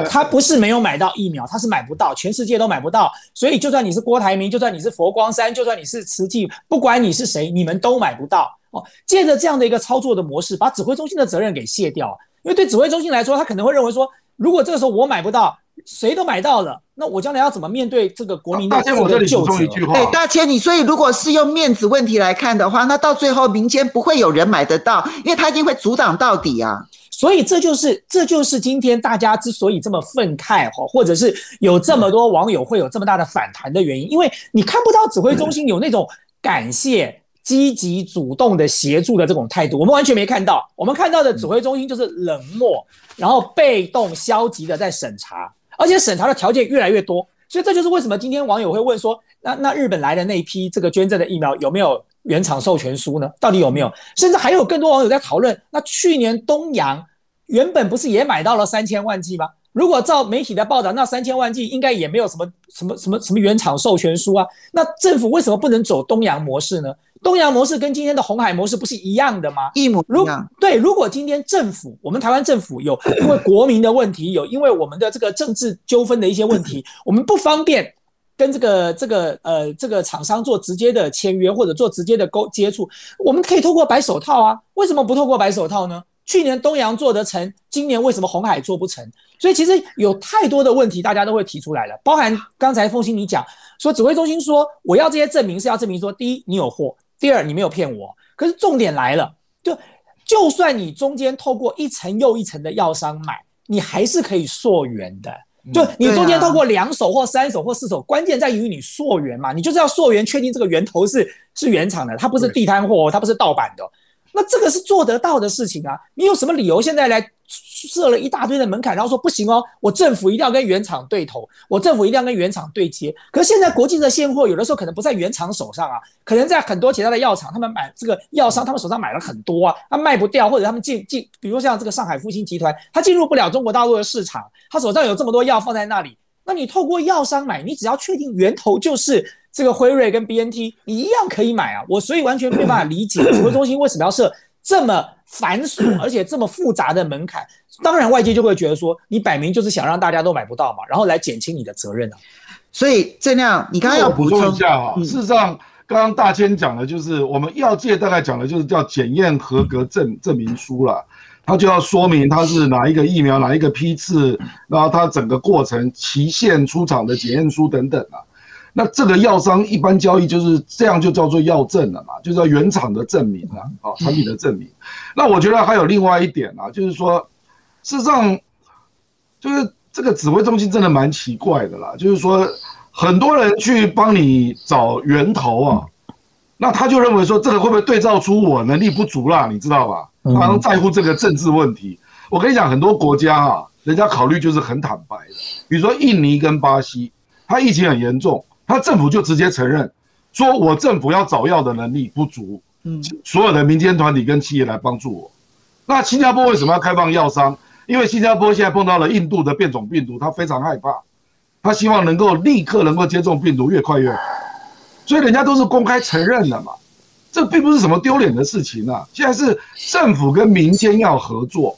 他不是没有买到疫苗，他是买不到，全世界都买不到。所以就算你是郭台铭，就算你是佛光山，就算你是慈济，不管你是谁，你们都买不到。哦，借着这样的一个操作的模式，把指挥中心的责任给卸掉。因为对指挥中心来说，他可能会认为说，如果这个时候我买不到。谁都买到了，那我将来要怎么面对这个国民的这个救济？对，大千，你所以如果是用面子问题来看的话，那到最后民间不会有人买得到，因为他一定会阻挡到底啊。所以这就是这就是今天大家之所以这么愤慨哈，或者是有这么多网友会有这么大的反弹的原因，因为你看不到指挥中心有那种感谢、积极、主动的协助的这种态度，我们完全没看到。我们看到的指挥中心就是冷漠，然后被动、消极的在审查。而且审查的条件越来越多，所以这就是为什么今天网友会问说，那那日本来的那一批这个捐赠的疫苗有没有原厂授权书呢？到底有没有？甚至还有更多网友在讨论，那去年东阳原本不是也买到了三千万剂吗？如果照媒体的报道，那三千万剂应该也没有什么什么什么什么原厂授权书啊，那政府为什么不能走东洋模式呢？东洋模式跟今天的红海模式不是一样的吗？一模一样。对，如果今天政府，我们台湾政府有 因为国民的问题，有因为我们的这个政治纠纷的一些问题，我们不方便跟这个这个呃这个厂商做直接的签约或者做直接的沟接触，我们可以透过白手套啊，为什么不透过白手套呢？去年东阳做得成，今年为什么红海做不成？所以其实有太多的问题，大家都会提出来了，包含刚才凤馨你讲说，指挥中心说我要这些证明是要证明说，第一你有货。第二，你没有骗我，可是重点来了，就就算你中间透过一层又一层的药商买，你还是可以溯源的。就你中间透过两手或三手或四手，关键在于你溯源嘛，你就是要溯源，确定这个源头是是原厂的，它不是地摊货，它不是盗版的。那这个是做得到的事情啊，你有什么理由现在来？设了一大堆的门槛，然后说不行哦，我政府一定要跟原厂对头，我政府一定要跟原厂对接。可是现在国际的现货有的时候可能不在原厂手上啊，可能在很多其他的药厂，他们买这个药商，他们手上买了很多啊，他卖不掉，或者他们进进，比如像这个上海复星集团，他进入不了中国大陆的市场，他手上有这么多药放在那里，那你透过药商买，你只要确定源头就是这个辉瑞跟 BNT，你一样可以买啊。我所以完全没办法理解 指挥中心为什么要设这么繁琐 而且这么复杂的门槛。当然，外界就会觉得说，你摆明就是想让大家都买不到嘛，然后来减轻你的责任啊。所以这样，你刚刚要补充一下啊。事实上，刚刚大千讲的就是我们药界大概讲的就是叫检验合格证证明书了，它就要说明它是哪一个疫苗、哪一个批次，然后它整个过程期限、出厂的检验书等等啊。那这个药商一般交易就是这样，就叫做药证了嘛，就是原厂的证明啊，啊，产品的证明。那我觉得还有另外一点啊，就是说。事实上，就是这个指挥中心真的蛮奇怪的啦。就是说，很多人去帮你找源头啊，那他就认为说，这个会不会对照出我能力不足啦？你知道吧？他们在乎这个政治问题。我跟你讲，很多国家啊，人家考虑就是很坦白的。比如说印尼跟巴西，它疫情很严重，他政府就直接承认，说我政府要找药的能力不足，嗯，所有的民间团体跟企业来帮助我。那新加坡为什么要开放药商？因为新加坡现在碰到了印度的变种病毒，他非常害怕，他希望能够立刻能够接种病毒，越快越好。所以人家都是公开承认的嘛，这并不是什么丢脸的事情啊。现在是政府跟民间要合作，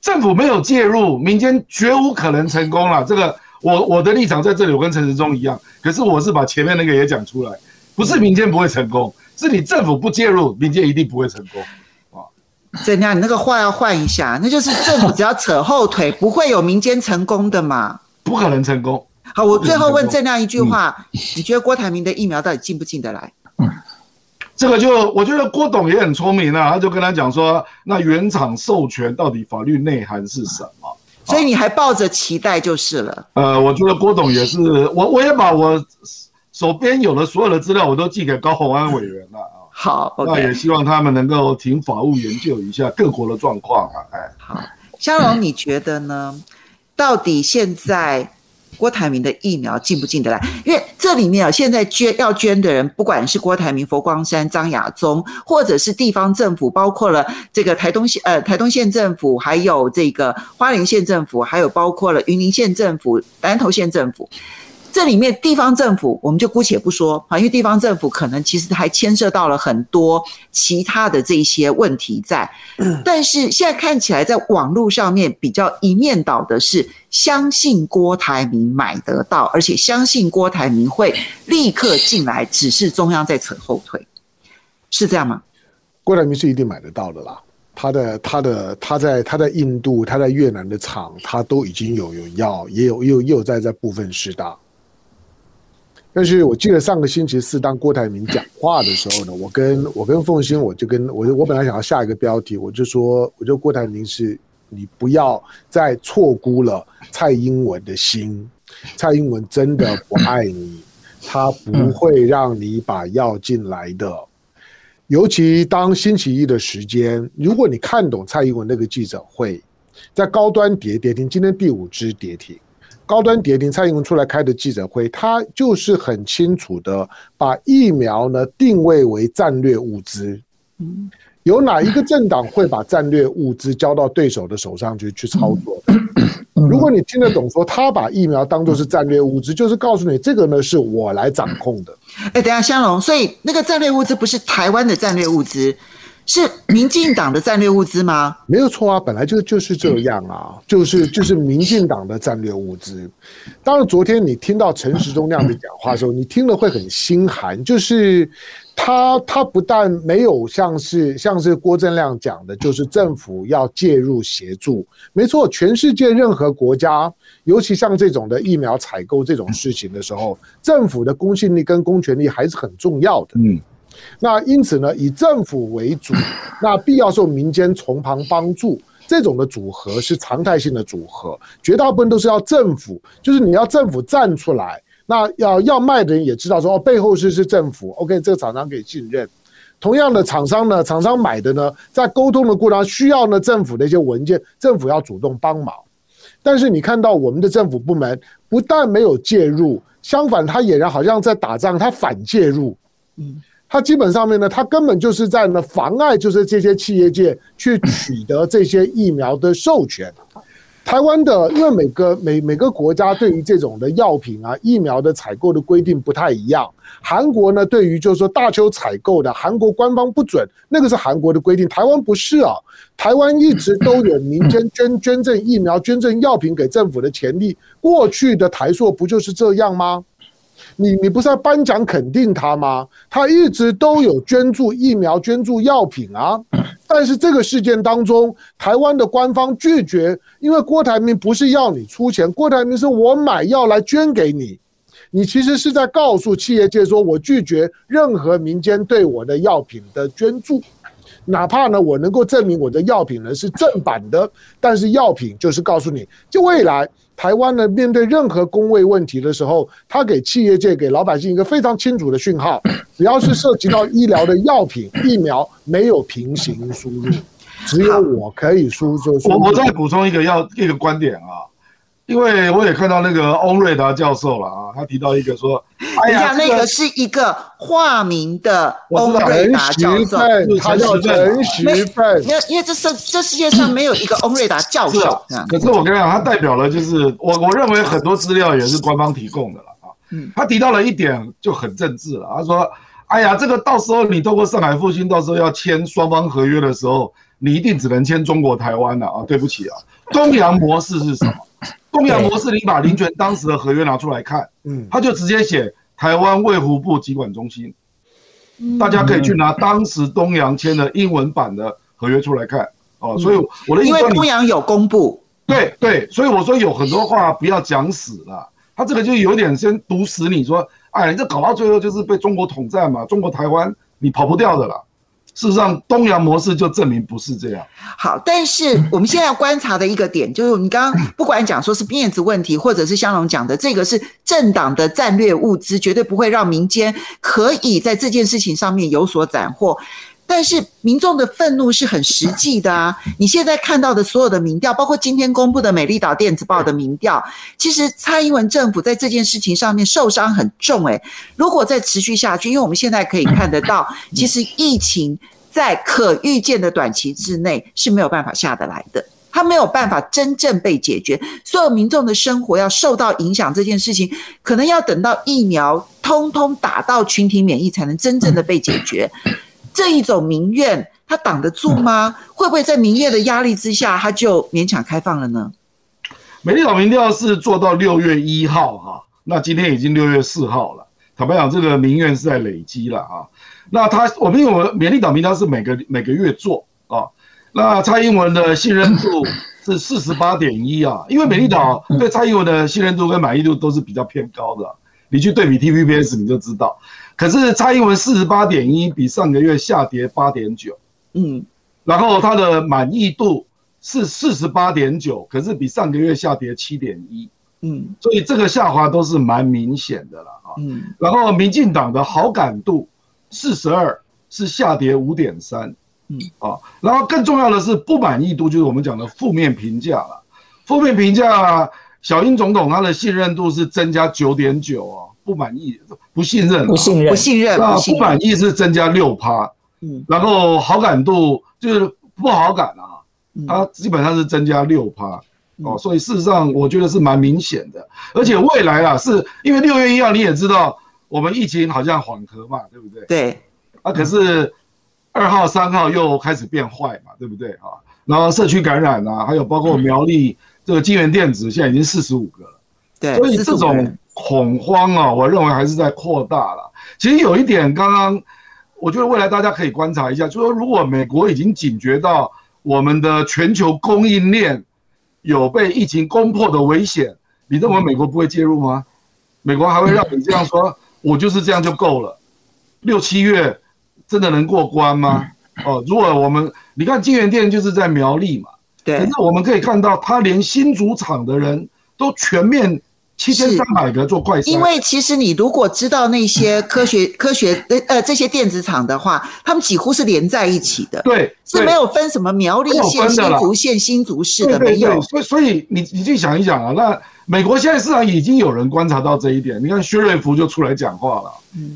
政府没有介入，民间绝无可能成功了。这个我我的立场在这里，我跟陈时中一样。可是我是把前面那个也讲出来，不是民间不会成功，是你政府不介入，民间一定不会成功。怎样？你那个话要换一下，那就是政府只要扯后腿，不会有民间成功的嘛？不可能成功。好，我最后问郑亮一句话：嗯、你觉得郭台铭的疫苗到底进不进得来？嗯，这个就我觉得郭董也很聪明啊，他就跟他讲说，那原厂授权到底法律内涵是什么？所以你还抱着期待就是了。呃，我觉得郭董也是，我我也把我手边有的所有的资料，我都寄给高鸿安委员了。好，okay，那也希望他们能够请法务研究一下各国的状况啊。哎，好，香龙，你觉得呢？到底现在郭台铭的疫苗进不进得来？因为这里面啊，现在捐要捐的人，不管是郭台铭、佛光山、张亚中，或者是地方政府，包括了这个台东县呃台东县政府，还有这个花莲县政府，还有包括了云林县政府、南投县政府。这里面地方政府，我们就姑且不说啊，因为地方政府可能其实还牵涉到了很多其他的这一些问题在。但是现在看起来，在网络上面比较一面倒的是，相信郭台铭买得到，而且相信郭台铭会立刻进来，只是中央在扯后腿，是这样吗？郭台铭是一定买得到的啦，他的他的他在他在印度他在越南的厂，他都已经有有药，也有又又在在部分施打。但是我记得上个星期四，当郭台铭讲话的时候呢，我跟我跟凤馨，我就跟我我本来想要下一个标题，我就说，我就郭台铭是，你不要再错估了蔡英文的心，蔡英文真的不爱你，他不会让你把药进来的。尤其当星期一的时间，如果你看懂蔡英文那个记者会，在高端跌跌停，今天第五支跌停。高端跌停，蔡英文出来开的记者会，他就是很清楚的把疫苗呢定位为战略物资。有哪一个政党会把战略物资交到对手的手上去去操作？如果你听得懂，说他把疫苗当做是战略物资，就是告诉你这个呢是我来掌控的。哎，等下，香龙，所以那个战略物资不是台湾的战略物资。是民进党的战略物资吗？没有错啊，本来就就是这样啊，就是就是民进党的战略物资。当然，昨天你听到陈时中那样的讲话的时候，你听了会很心寒。就是他他不但没有像是像是郭正亮讲的，就是政府要介入协助。没错，全世界任何国家，尤其像这种的疫苗采购这种事情的时候，政府的公信力跟公权力还是很重要的。嗯。那因此呢，以政府为主，那必要受民间从旁帮助，这种的组合是常态性的组合，绝大部分都是要政府，就是你要政府站出来，那要要卖的人也知道说哦，背后是是政府，OK，这个厂商可以信任。同样的厂商呢，厂商买的呢，在沟通的过程需要呢政府的一些文件，政府要主动帮忙。但是你看到我们的政府部门不但没有介入，相反，他俨然好像在打仗，他反介入，嗯。它基本上面呢，它根本就是在呢妨碍，就是这些企业界去取得这些疫苗的授权。台湾的，因为每个每每个国家对于这种的药品啊、疫苗的采购的规定不太一样。韩国呢，对于就是说大邱采购的，韩国官方不准，那个是韩国的规定。台湾不是啊，台湾一直都有民间 捐捐赠疫苗、捐赠药品给政府的权利。过去的台硕不就是这样吗？你你不是要颁奖肯定他吗？他一直都有捐助疫苗、捐助药品啊。但是这个事件当中，台湾的官方拒绝，因为郭台铭不是要你出钱，郭台铭是我买药来捐给你。你其实是在告诉企业界说，我拒绝任何民间对我的药品的捐助，哪怕呢我能够证明我的药品呢是正版的，但是药品就是告诉你就未来。台湾呢，面对任何工位问题的时候，他给企业界、给老百姓一个非常清楚的讯号：只要是涉及到医疗的药品、疫苗，没有平行输入，只有我可以输入。我我再补充一个要一个观点啊，因为我也看到那个翁瑞达教授了啊，他提到一个说，哎呀，那个是一个化名的翁瑞达教授，他叫陈时奋，因为因为这世这世界上没有一个翁瑞达教授。可是我跟你讲，他代表了就是我我认为很多资料也是官方提供的了啊。他提到了一点就很政治了，他说，哎呀，这个到时候你透过上海复兴，到时候要签双方合约的时候，你一定只能签中国台湾的啊，对不起啊，东洋模式是什么？东洋模式，你把林权当时的合约拿出来看，嗯，他就直接写台湾卫福部疾管中心，大家可以去拿当时东洋签的英文版的合约出来看，哦，所以我的意思，因为东洋有公布，对对，所以我说有很多话不要讲死了，他这个就有点先毒死你说，哎，你这搞到最后就是被中国统战嘛，中国台湾你跑不掉的了。事实上，东洋模式就证明不是这样。好，但是 我们现在要观察的一个点，就是你刚刚不管讲说是面子问题，或者是香龙讲的这个是政党的战略物资，绝对不会让民间可以在这件事情上面有所斩获。但是民众的愤怒是很实际的啊！你现在看到的所有的民调，包括今天公布的《美丽岛电子报》的民调，其实蔡英文政府在这件事情上面受伤很重。诶，如果再持续下去，因为我们现在可以看得到，其实疫情在可预见的短期之内是没有办法下得来的，它没有办法真正被解决。所有民众的生活要受到影响，这件事情可能要等到疫苗通通打到群体免疫，才能真正的被解决。这一种民怨，他挡得住吗？会不会在民怨的压力之下，他就勉强开放了呢？美丽岛民调是做到六月一号哈，那今天已经六月四号了。坦白讲，这个民怨是在累积了啊。那他，我们因为我们美丽岛民调是每个每个月做啊。那蔡英文的信任度 是四十八点一啊，因为美丽岛对蔡英文的信任度跟满意度都是比较偏高的，你去对比 TVBS 你就知道。可是蔡英文四十八点一，比上个月下跌八点九，嗯，然后他的满意度是四十八点九，可是比上个月下跌七点一，嗯，所以这个下滑都是蛮明显的了啊，嗯，然后民进党的好感度四十二，是下跌五点三，嗯。啊，然后更重要的是不满意度，就是我们讲的负面评价了，负面评价，小英总统他的信任度是增加九点九啊。不满意，不信任，不信任，不信任。啊不满意是增加六趴，嗯，然后好感度就是不好感啊，它基本上是增加六趴，哦，所以事实上我觉得是蛮明显的，而且未来啊，是因为六月一号你也知道，我们疫情好像缓和嘛，对不对？对，啊，可是二号、三号又开始变坏嘛，对不对啊？然后社区感染啊，还有包括苗栗这个京元电子现在已经四十五个了，对，所以这种。恐慌啊，我认为还是在扩大了。其实有一点，刚刚我觉得未来大家可以观察一下，就是说，如果美国已经警觉到我们的全球供应链有被疫情攻破的危险，你认为美国不会介入吗？美国还会让你这样说？我就是这样就够了？六七月真的能过关吗？哦，如果我们你看金元电就是在苗栗嘛，对，那我们可以看到，他连新竹厂的人都全面。七千三百个做快筛，因为其实你如果知道那些科学 科学的呃这些电子厂的话，他们几乎是连在一起的，对，是没有分什么苗栗县、新竹县、新竹市的，没有。所以所以你你去想一想啊，那美国现在市场已经有人观察到这一点，你看薛瑞福就出来讲话了，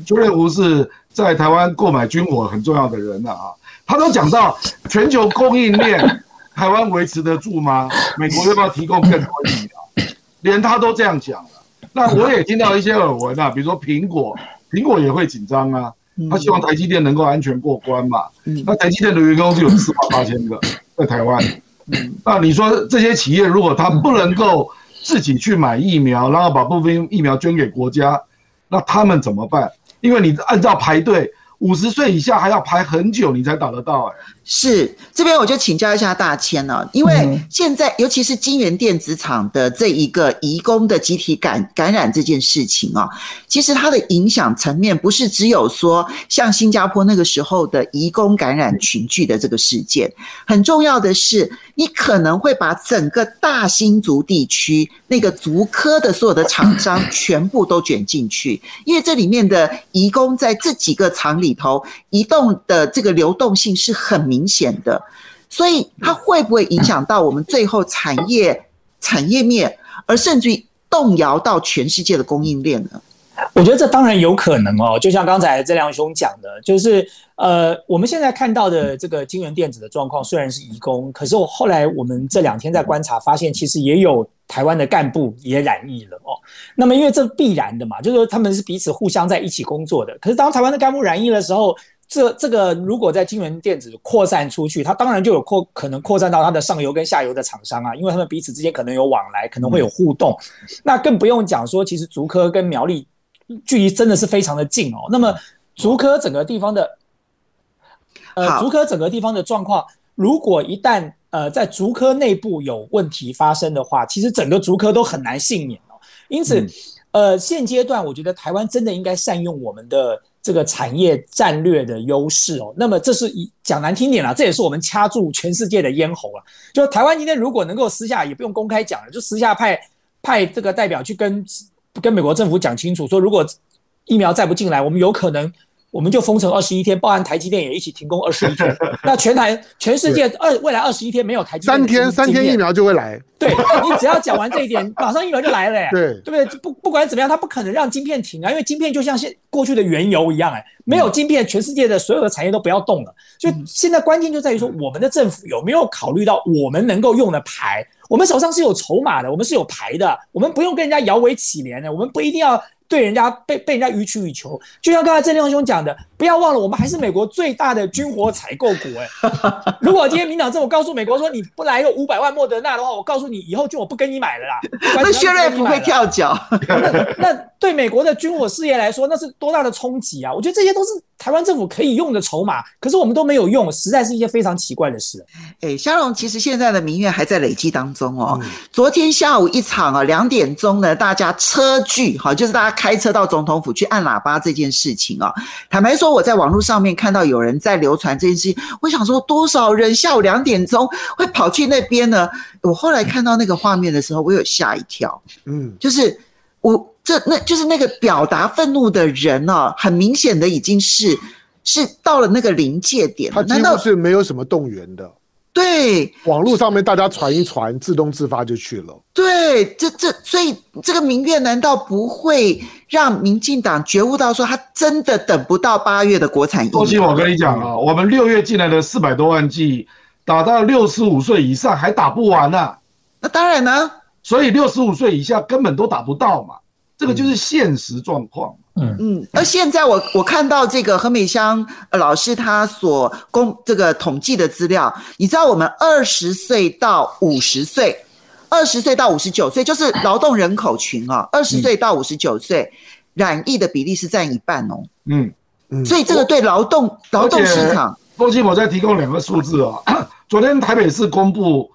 薛瑞福是在台湾购买军火很重要的人了啊，他都讲到全球供应链，台湾维持得住吗？美国要不要提供更多疫苗？连他都这样讲了，那我也听到一些耳闻啊，比如说苹果，苹果也会紧张啊，他希望台积电能够安全过关嘛。那台积电的员工就有四万八千个 在台湾。那你说这些企业如果他不能够自己去买疫苗，然后把部分疫苗捐给国家，那他们怎么办？因为你按照排队。五十岁以下还要排很久，你才打得到哎、欸。是这边我就请教一下大千了，因为现在尤其是金源电子厂的这一个移工的集体感感染这件事情啊，其实它的影响层面不是只有说像新加坡那个时候的移工感染群聚的这个事件，很重要的是你可能会把整个大新竹地区那个竹科的所有的厂商全部都卷进去，因为这里面的移工在这几个厂里。里头移动的这个流动性是很明明显的，所以它会不会影响到我们最后产业产业面？而甚至于动摇到全世界的供应链呢？我觉得这当然有可能哦，就像刚才郑亮兄讲的，就是呃，我们现在看到的这个京元电子的状况虽然是移工，可是我后来我们这两天在观察，发现其实也有台湾的干部也染疫了哦。那么因为这必然的嘛，就是说他们是彼此互相在一起工作的。可是当台湾的干部染疫的时候，这这个如果在金元电子扩散出去，它当然就有扩可能扩散到它的上游跟下游的厂商啊，因为他们彼此之间可能有往来，可能会有互动。那更不用讲说，其实竹科跟苗栗。距离真的是非常的近哦。那么竹科整个地方的，呃，竹科整个地方的状况，如果一旦呃在竹科内部有问题发生的话，其实整个竹科都很难幸免哦。因此，呃，现阶段我觉得台湾真的应该善用我们的这个产业战略的优势哦。那么这是一讲难听点了，这也是我们掐住全世界的咽喉啊。就台湾今天如果能够私下也不用公开讲了，就私下派派这个代表去跟。跟美国政府讲清楚，说如果疫苗再不进来，我们有可能我们就封城二十一天，包含台积电也一起停工二十一天。那全台全世界二未来二十一天没有台积电，三天三天疫苗就会来。对，你只要讲完这一点，马上疫苗就来了。对，对不对？不不管怎么样，它不可能让晶片停啊，因为晶片就像现过去的原油一样，哎，没有晶片，全世界的所有的产业都不要动了。所以现在关键就在于说，我们的政府有没有考虑到我们能够用的牌？我们手上是有筹码的，我们是有牌的，我们不用跟人家摇尾乞怜的，我们不一定要对人家被被人家予取予求。就像刚才郑亮兄讲的，不要忘了，我们还是美国最大的军火采购国。哎，如果今天民党政府告诉美国说，你不来个五百万莫德纳的话，我告诉你，以后就我不跟你买了啦。那薛瑞福会跳脚。那那对美国的军火事业来说，那是多大的冲击啊！我觉得这些都是。台湾政府可以用的筹码，可是我们都没有用，实在是一件非常奇怪的事。哎，香龙，其实现在的民怨还在累积当中哦。嗯、昨天下午一场啊，两点钟呢，大家车聚，哈，就是大家开车到总统府去按喇叭这件事情啊。坦白说，我在网络上面看到有人在流传这件事情，我想说，多少人下午两点钟会跑去那边呢？我后来看到那个画面的时候，我有吓一跳。嗯，就是我。这那就是那个表达愤怒的人哦，很明显的已经是是到了那个临界点。他难道是没有什么动员的。对，网络上面大家传一传，自动自发就去了。对，这这所以这个民怨难道不会让民进党觉悟到说他真的等不到八月的国产疫苗？多西，我跟你讲啊，我们六月进来的四百多万剂，打到六十五岁以上还打不完呢、啊。那当然呢，所以六十五岁以下根本都打不到嘛。这个就是现实状况。嗯嗯，而现在我我看到这个何美香老师她所公这个统计的资料，你知道我们二十岁到五十岁，二十岁到五十九岁就是劳动人口群啊，二十岁到五十九岁染疫的比例是占一半哦。嗯嗯，所以这个对劳动劳动市场，抱歉，我再提供两个数字啊。昨天台北市公布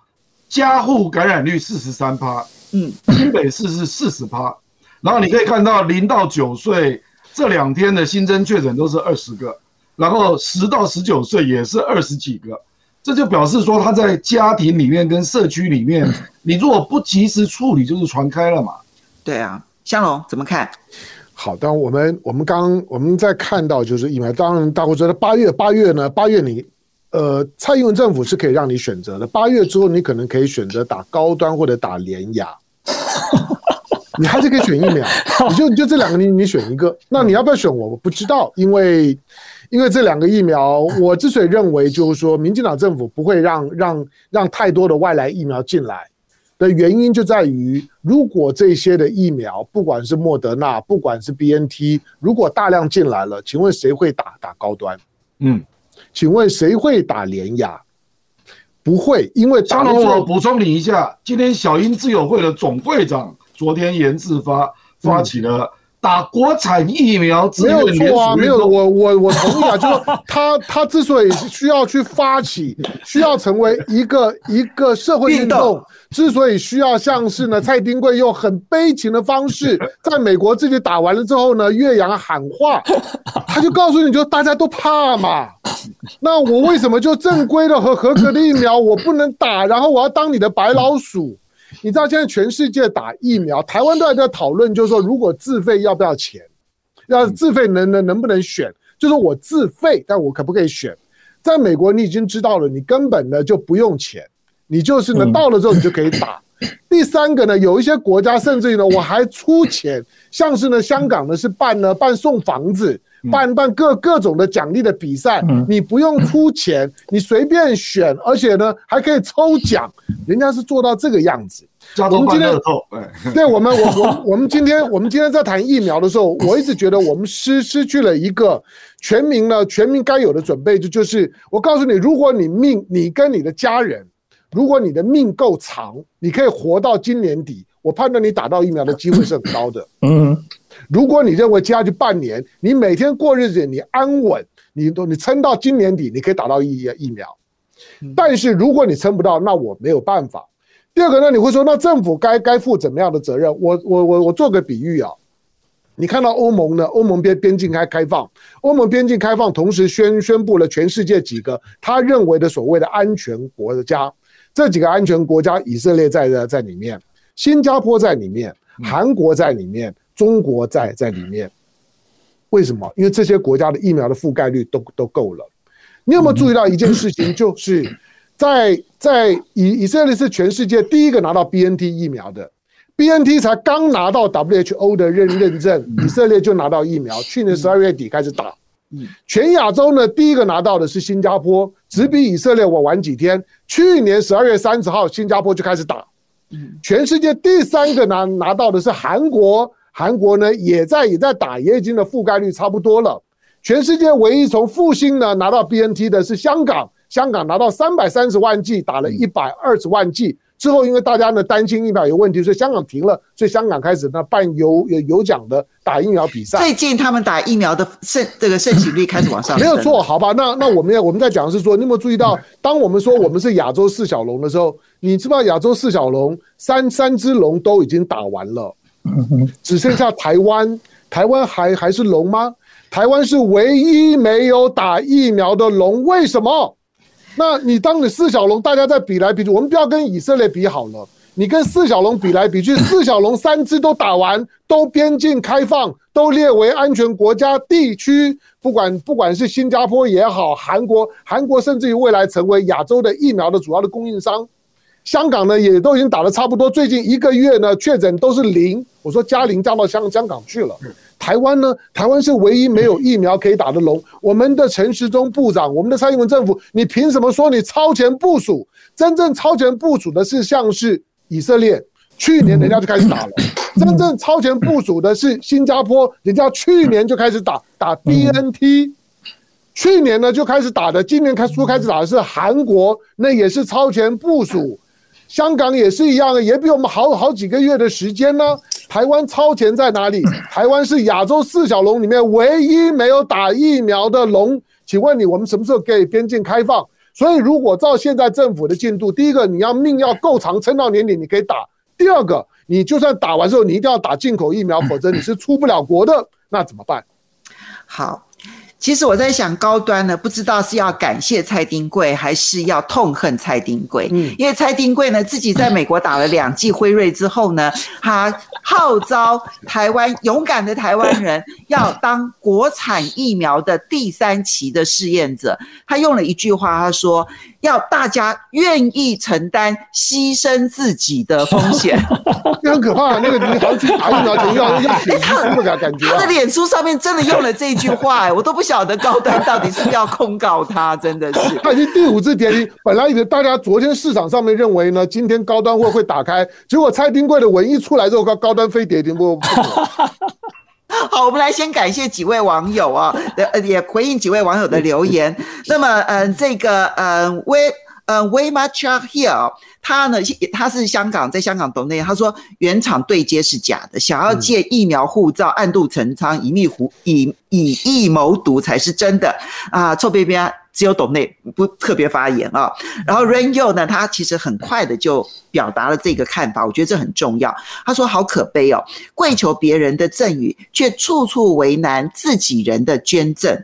家户感染率四十三趴，嗯，新北市是四十趴。然后你可以看到，零到九岁这两天的新增确诊都是二十个，然后十到十九岁也是二十几个，这就表示说他在家庭里面跟社区里面，你如果不及时处理，就是传开了嘛。对啊，香龙怎么看？好，但我们我们刚我们在看到就是疫苗，当然大家觉得八月八月呢，八月你呃蔡英文政府是可以让你选择的，八月之后你可能可以选择打高端或者打联亚。你还是可以选疫苗，你就你就这两个你你选一个，那你要不要选我？我不知道，因为因为这两个疫苗，我之所以认为就是说，民进党政府不会让让让太多的外来疫苗进来的原因就在于，如果这些的疫苗，不管是莫德纳，不管是 BNT，如果大量进来了，请问谁会打打高端？嗯，请问谁会打联雅？不会，因为张龙，我补充你一下，今天小英自由会的总会长。昨天严志发发起了打国产疫苗，没有错啊，没有我我我同意啊，就是他他之所以需要去发起，需要成为一个一个社会运动，之所以需要像是呢蔡丁贵用很悲情的方式，在美国自己打完了之后呢岳阳喊话，他就告诉你就大家都怕嘛，那我为什么就正规的和合格的疫苗我不能打，然后我要当你的白老鼠？你知道现在全世界打疫苗，台湾都在在讨论，就是说如果自费要不要钱？要自费能能能不能选？就是我自费，但我可不可以选？在美国，你已经知道了，你根本呢就不用钱，你就是呢到了之后你就可以打。第三个呢，有一些国家甚至于呢，我还出钱，像是呢香港呢是办呢办送房子。办办各各种的奖励的比赛，你不用出钱，你随便选，而且呢还可以抽奖，人家是做到这个样子。我们今天，对我们，我我我们今天我们今天在谈疫苗的时候，我一直觉得我们失失去了一个全民呢，全民该有的准备，就就是我告诉你，如果你命，你跟你的家人，如果你的命够长，你可以活到今年底，我判断你打到疫苗的机会是很高的。嗯。如果你认为接下去半年你每天过日子你安稳，你都你撑到今年底，你可以打到疫疫苗。但是如果你撑不到，那我没有办法。第二个呢，你会说那政府该该负怎么样的责任？我我我我做个比喻啊，你看到欧盟呢，欧盟边边境开开放，欧盟边境开放，同时宣宣布了全世界几个他认为的所谓的安全国家，这几个安全国家，以色列在在在里面，新加坡在里面，韩国在里面。中国在在里面，为什么？因为这些国家的疫苗的覆盖率都都够了。你有没有注意到一件事情？就是在在以以色列是全世界第一个拿到 BNT 疫苗的，BNT 才刚拿到 WHO 的认认证，以色列就拿到疫苗。去年十二月底开始打，全亚洲呢第一个拿到的是新加坡，只比以色列我晚几天。去年十二月三十号，新加坡就开始打。全世界第三个拿拿到的是韩国。韩国呢也在也在打，也已经的覆盖率差不多了。全世界唯一从复兴呢拿到 BNT 的是香港，香港拿到三百三十万剂，打了一百二十万剂之后，因为大家呢担心疫苗有问题，所以香港停了，所以香港开始呢办有有有奖的打疫苗比赛。最近他们打疫苗的盛这个盛行率开始往上。没有错，好吧，那那我们要我们在讲的是说，你有没有注意到，当我们说我们是亚洲四小龙的时候，你知道亚洲四小龙三三只龙都已经打完了。只剩下台湾，台湾还还是龙吗？台湾是唯一没有打疫苗的龙，为什么？那你当你四小龙，大家在比来比去，我们不要跟以色列比好了，你跟四小龙比来比去，四小龙三只都打完，都边境开放，都列为安全国家地区，不管不管是新加坡也好，韩国，韩国甚至于未来成为亚洲的疫苗的主要的供应商。香港呢也都已经打得差不多，最近一个月呢确诊都是零。我说加零加到香香港去了。台湾呢，台湾是唯一没有疫苗可以打的龙。我们的陈时中部长，我们的蔡英文政府，你凭什么说你超前部署？真正超前部署的是像是以色列，去年人家就开始打了。真正超前部署的是新加坡，人家去年就开始打打 BNT。去年呢就开始打的，今年开初开始打的是韩国，那也是超前部署。香港也是一样的，也比我们好好几个月的时间呢。台湾超前在哪里？台湾是亚洲四小龙里面唯一没有打疫苗的龙。请问你，我们什么时候给边境开放？所以，如果照现在政府的进度，第一个你要命要够长，撑到年底你可以打；第二个，你就算打完之后，你一定要打进口疫苗，否则你是出不了国的。那怎么办？好。其实我在想，高端呢，不知道是要感谢蔡丁贵，还是要痛恨蔡丁贵。嗯，因为蔡丁贵呢，自己在美国打了两剂辉瑞之后呢，他号召台湾勇敢的台湾人 要当国产疫苗的第三期的试验者。他用了一句话，他说。要大家愿意承担牺牲自己的风险，很可怕。那个你好像去打疫苗前要 要写书的感觉。他的脸书上面真的用了这句话，哎，我都不晓得高端到底是要控告他，真的是。他已经第五次跌停，本来以为大家昨天市场上面认为呢，今天高端会会打开，结果蔡丁贵的文一出来之后，高高端非跌停不。不 好，我们来先感谢几位网友啊，呃，也回应几位网友的留言。那么，嗯、呃，这个，呃，威，呃，威马查 here，他呢，他是香港，在香港岛内，他说原厂对接是假的，想要借疫苗护照暗度陈仓，以密胡，以以疫谋独才是真的啊，臭边边。只有董内不特别发言啊，然后 Rain Yo 呢，他其实很快的就表达了这个看法，我觉得这很重要。他说：“好可悲哦，跪求别人的赠与，却处处为难自己人的捐赠。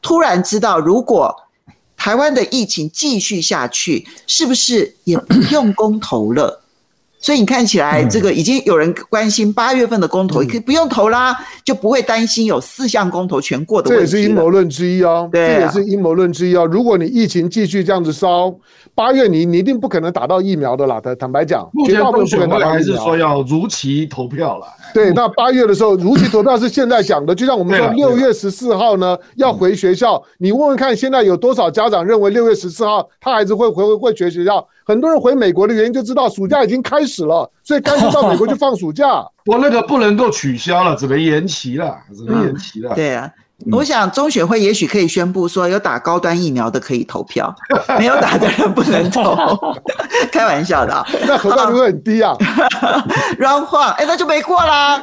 突然知道，如果台湾的疫情继续下去，是不是也不用公投了？所以你看起来这个已经有人关心八月份的公投，可以不用投啦，就不会担心有四项公投全过的问题。这也是阴谋论之一哦，对，这也是阴谋论之一哦。如果你疫情继续这样子烧，八月你你一定不可能打到疫苗的啦。坦坦白讲，目前候选会还是说要如期投票了。对，那八月的时候如期投票是现在讲的，就像我们说六月十四号呢要回学校，你问问看现在有多少家长认为六月十四号他孩子会回回回学学校？很多人回美国的原因就知道暑假已经开始了，所以干脆到美国去放暑假。我那个不能够取消了，只能延期了，只能延期了。嗯、对啊，我想中选会也许可以宣布说，有打高端疫苗的可以投票，没有打的人不能投。开玩笑的啊，那投票率会很低啊。Run Huang，哎，那就没过啦。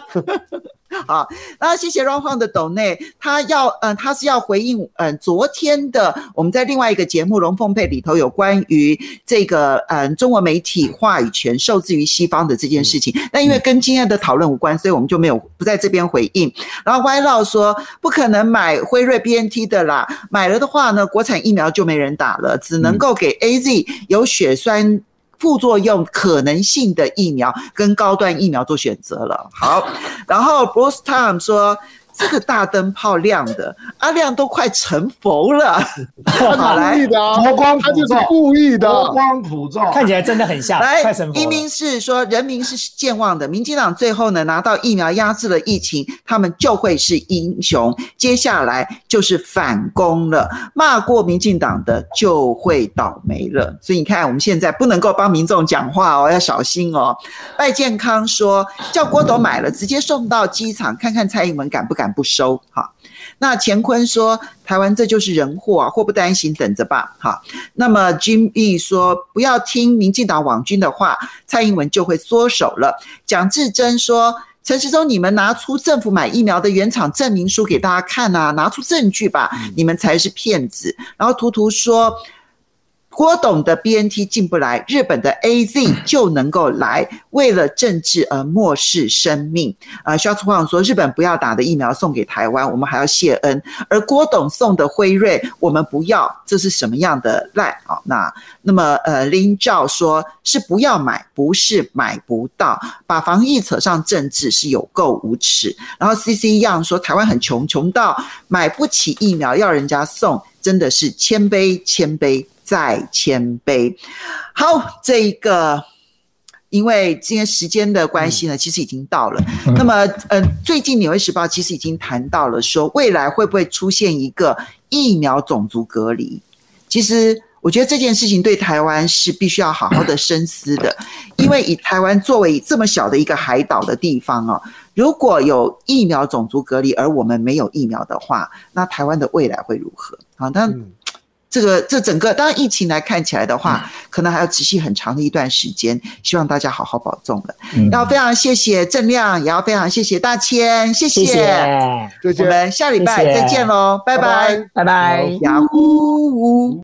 好，那谢谢 Ron Huang 的抖内，他要嗯，他是要回应嗯，昨天的我们在另外一个节目《龙凤配》里头有关于这个嗯，中文媒体话语权受制于西方的这件事情。那因为跟今天的讨论无关，所以我们就没有不在这边回应。然后歪绕说不可能买辉瑞 BNT 的啦，买了的话呢，国产疫苗就没人打了，只能够给 AZ 有血栓。副作用可能性的疫苗跟高端疫苗做选择了。好，然后 Bruce Tom 说。这个大灯泡亮的，阿亮都快成佛了。好来，佛光他就是故意的，佛光普照，看起来真的很像。来，一鸣是说，人民是健忘的，民进党最后呢拿到疫苗压制了疫情，他们就会是英雄。接下来就是反攻了，骂过民进党的就会倒霉了。所以你看，我们现在不能够帮民众讲话哦，要小心哦。拜健康说，叫郭董买了，直接送到机场，看看蔡英文敢不敢。敢不收哈，那乾坤说台湾这就是人祸啊，祸不单行，等着吧。哈，那么 Jim E 说不要听民进党网军的话，蔡英文就会缩手了。蒋志珍说陈时中，你们拿出政府买疫苗的原厂证明书给大家看啊，拿出证据吧，你们才是骗子。然后图图说。郭董的 BNT 进不来，日本的 AZ 就能够来。为了政治而漠视生命，啊，肖楚旺说日本不要打的疫苗送给台湾，我们还要谢恩。而郭董送的辉瑞，我们不要，这是什么样的赖啊？那那么呃，林照说是不要买，不是买不到，把防疫扯上政治是有够无耻。然后 CC 一样说台湾很穷，穷到买不起疫苗，要人家送，真的是谦卑，谦卑。再谦卑，好，这一个，因为今天时间的关系呢，其实已经到了。那么，呃，最近《纽约时报》其实已经谈到了，说未来会不会出现一个疫苗种族隔离？其实，我觉得这件事情对台湾是必须要好好的深思的，因为以台湾作为这么小的一个海岛的地方哦，如果有疫苗种族隔离，而我们没有疫苗的话，那台湾的未来会如何？好，那。这个这整个，当然疫情来看起来的话，可能还要持续很长的一段时间。希望大家好好保重了。要非常谢谢正亮，也要非常谢谢大千，谢谢。谢谢，我们下礼拜再见喽，拜拜，拜拜。雅虎。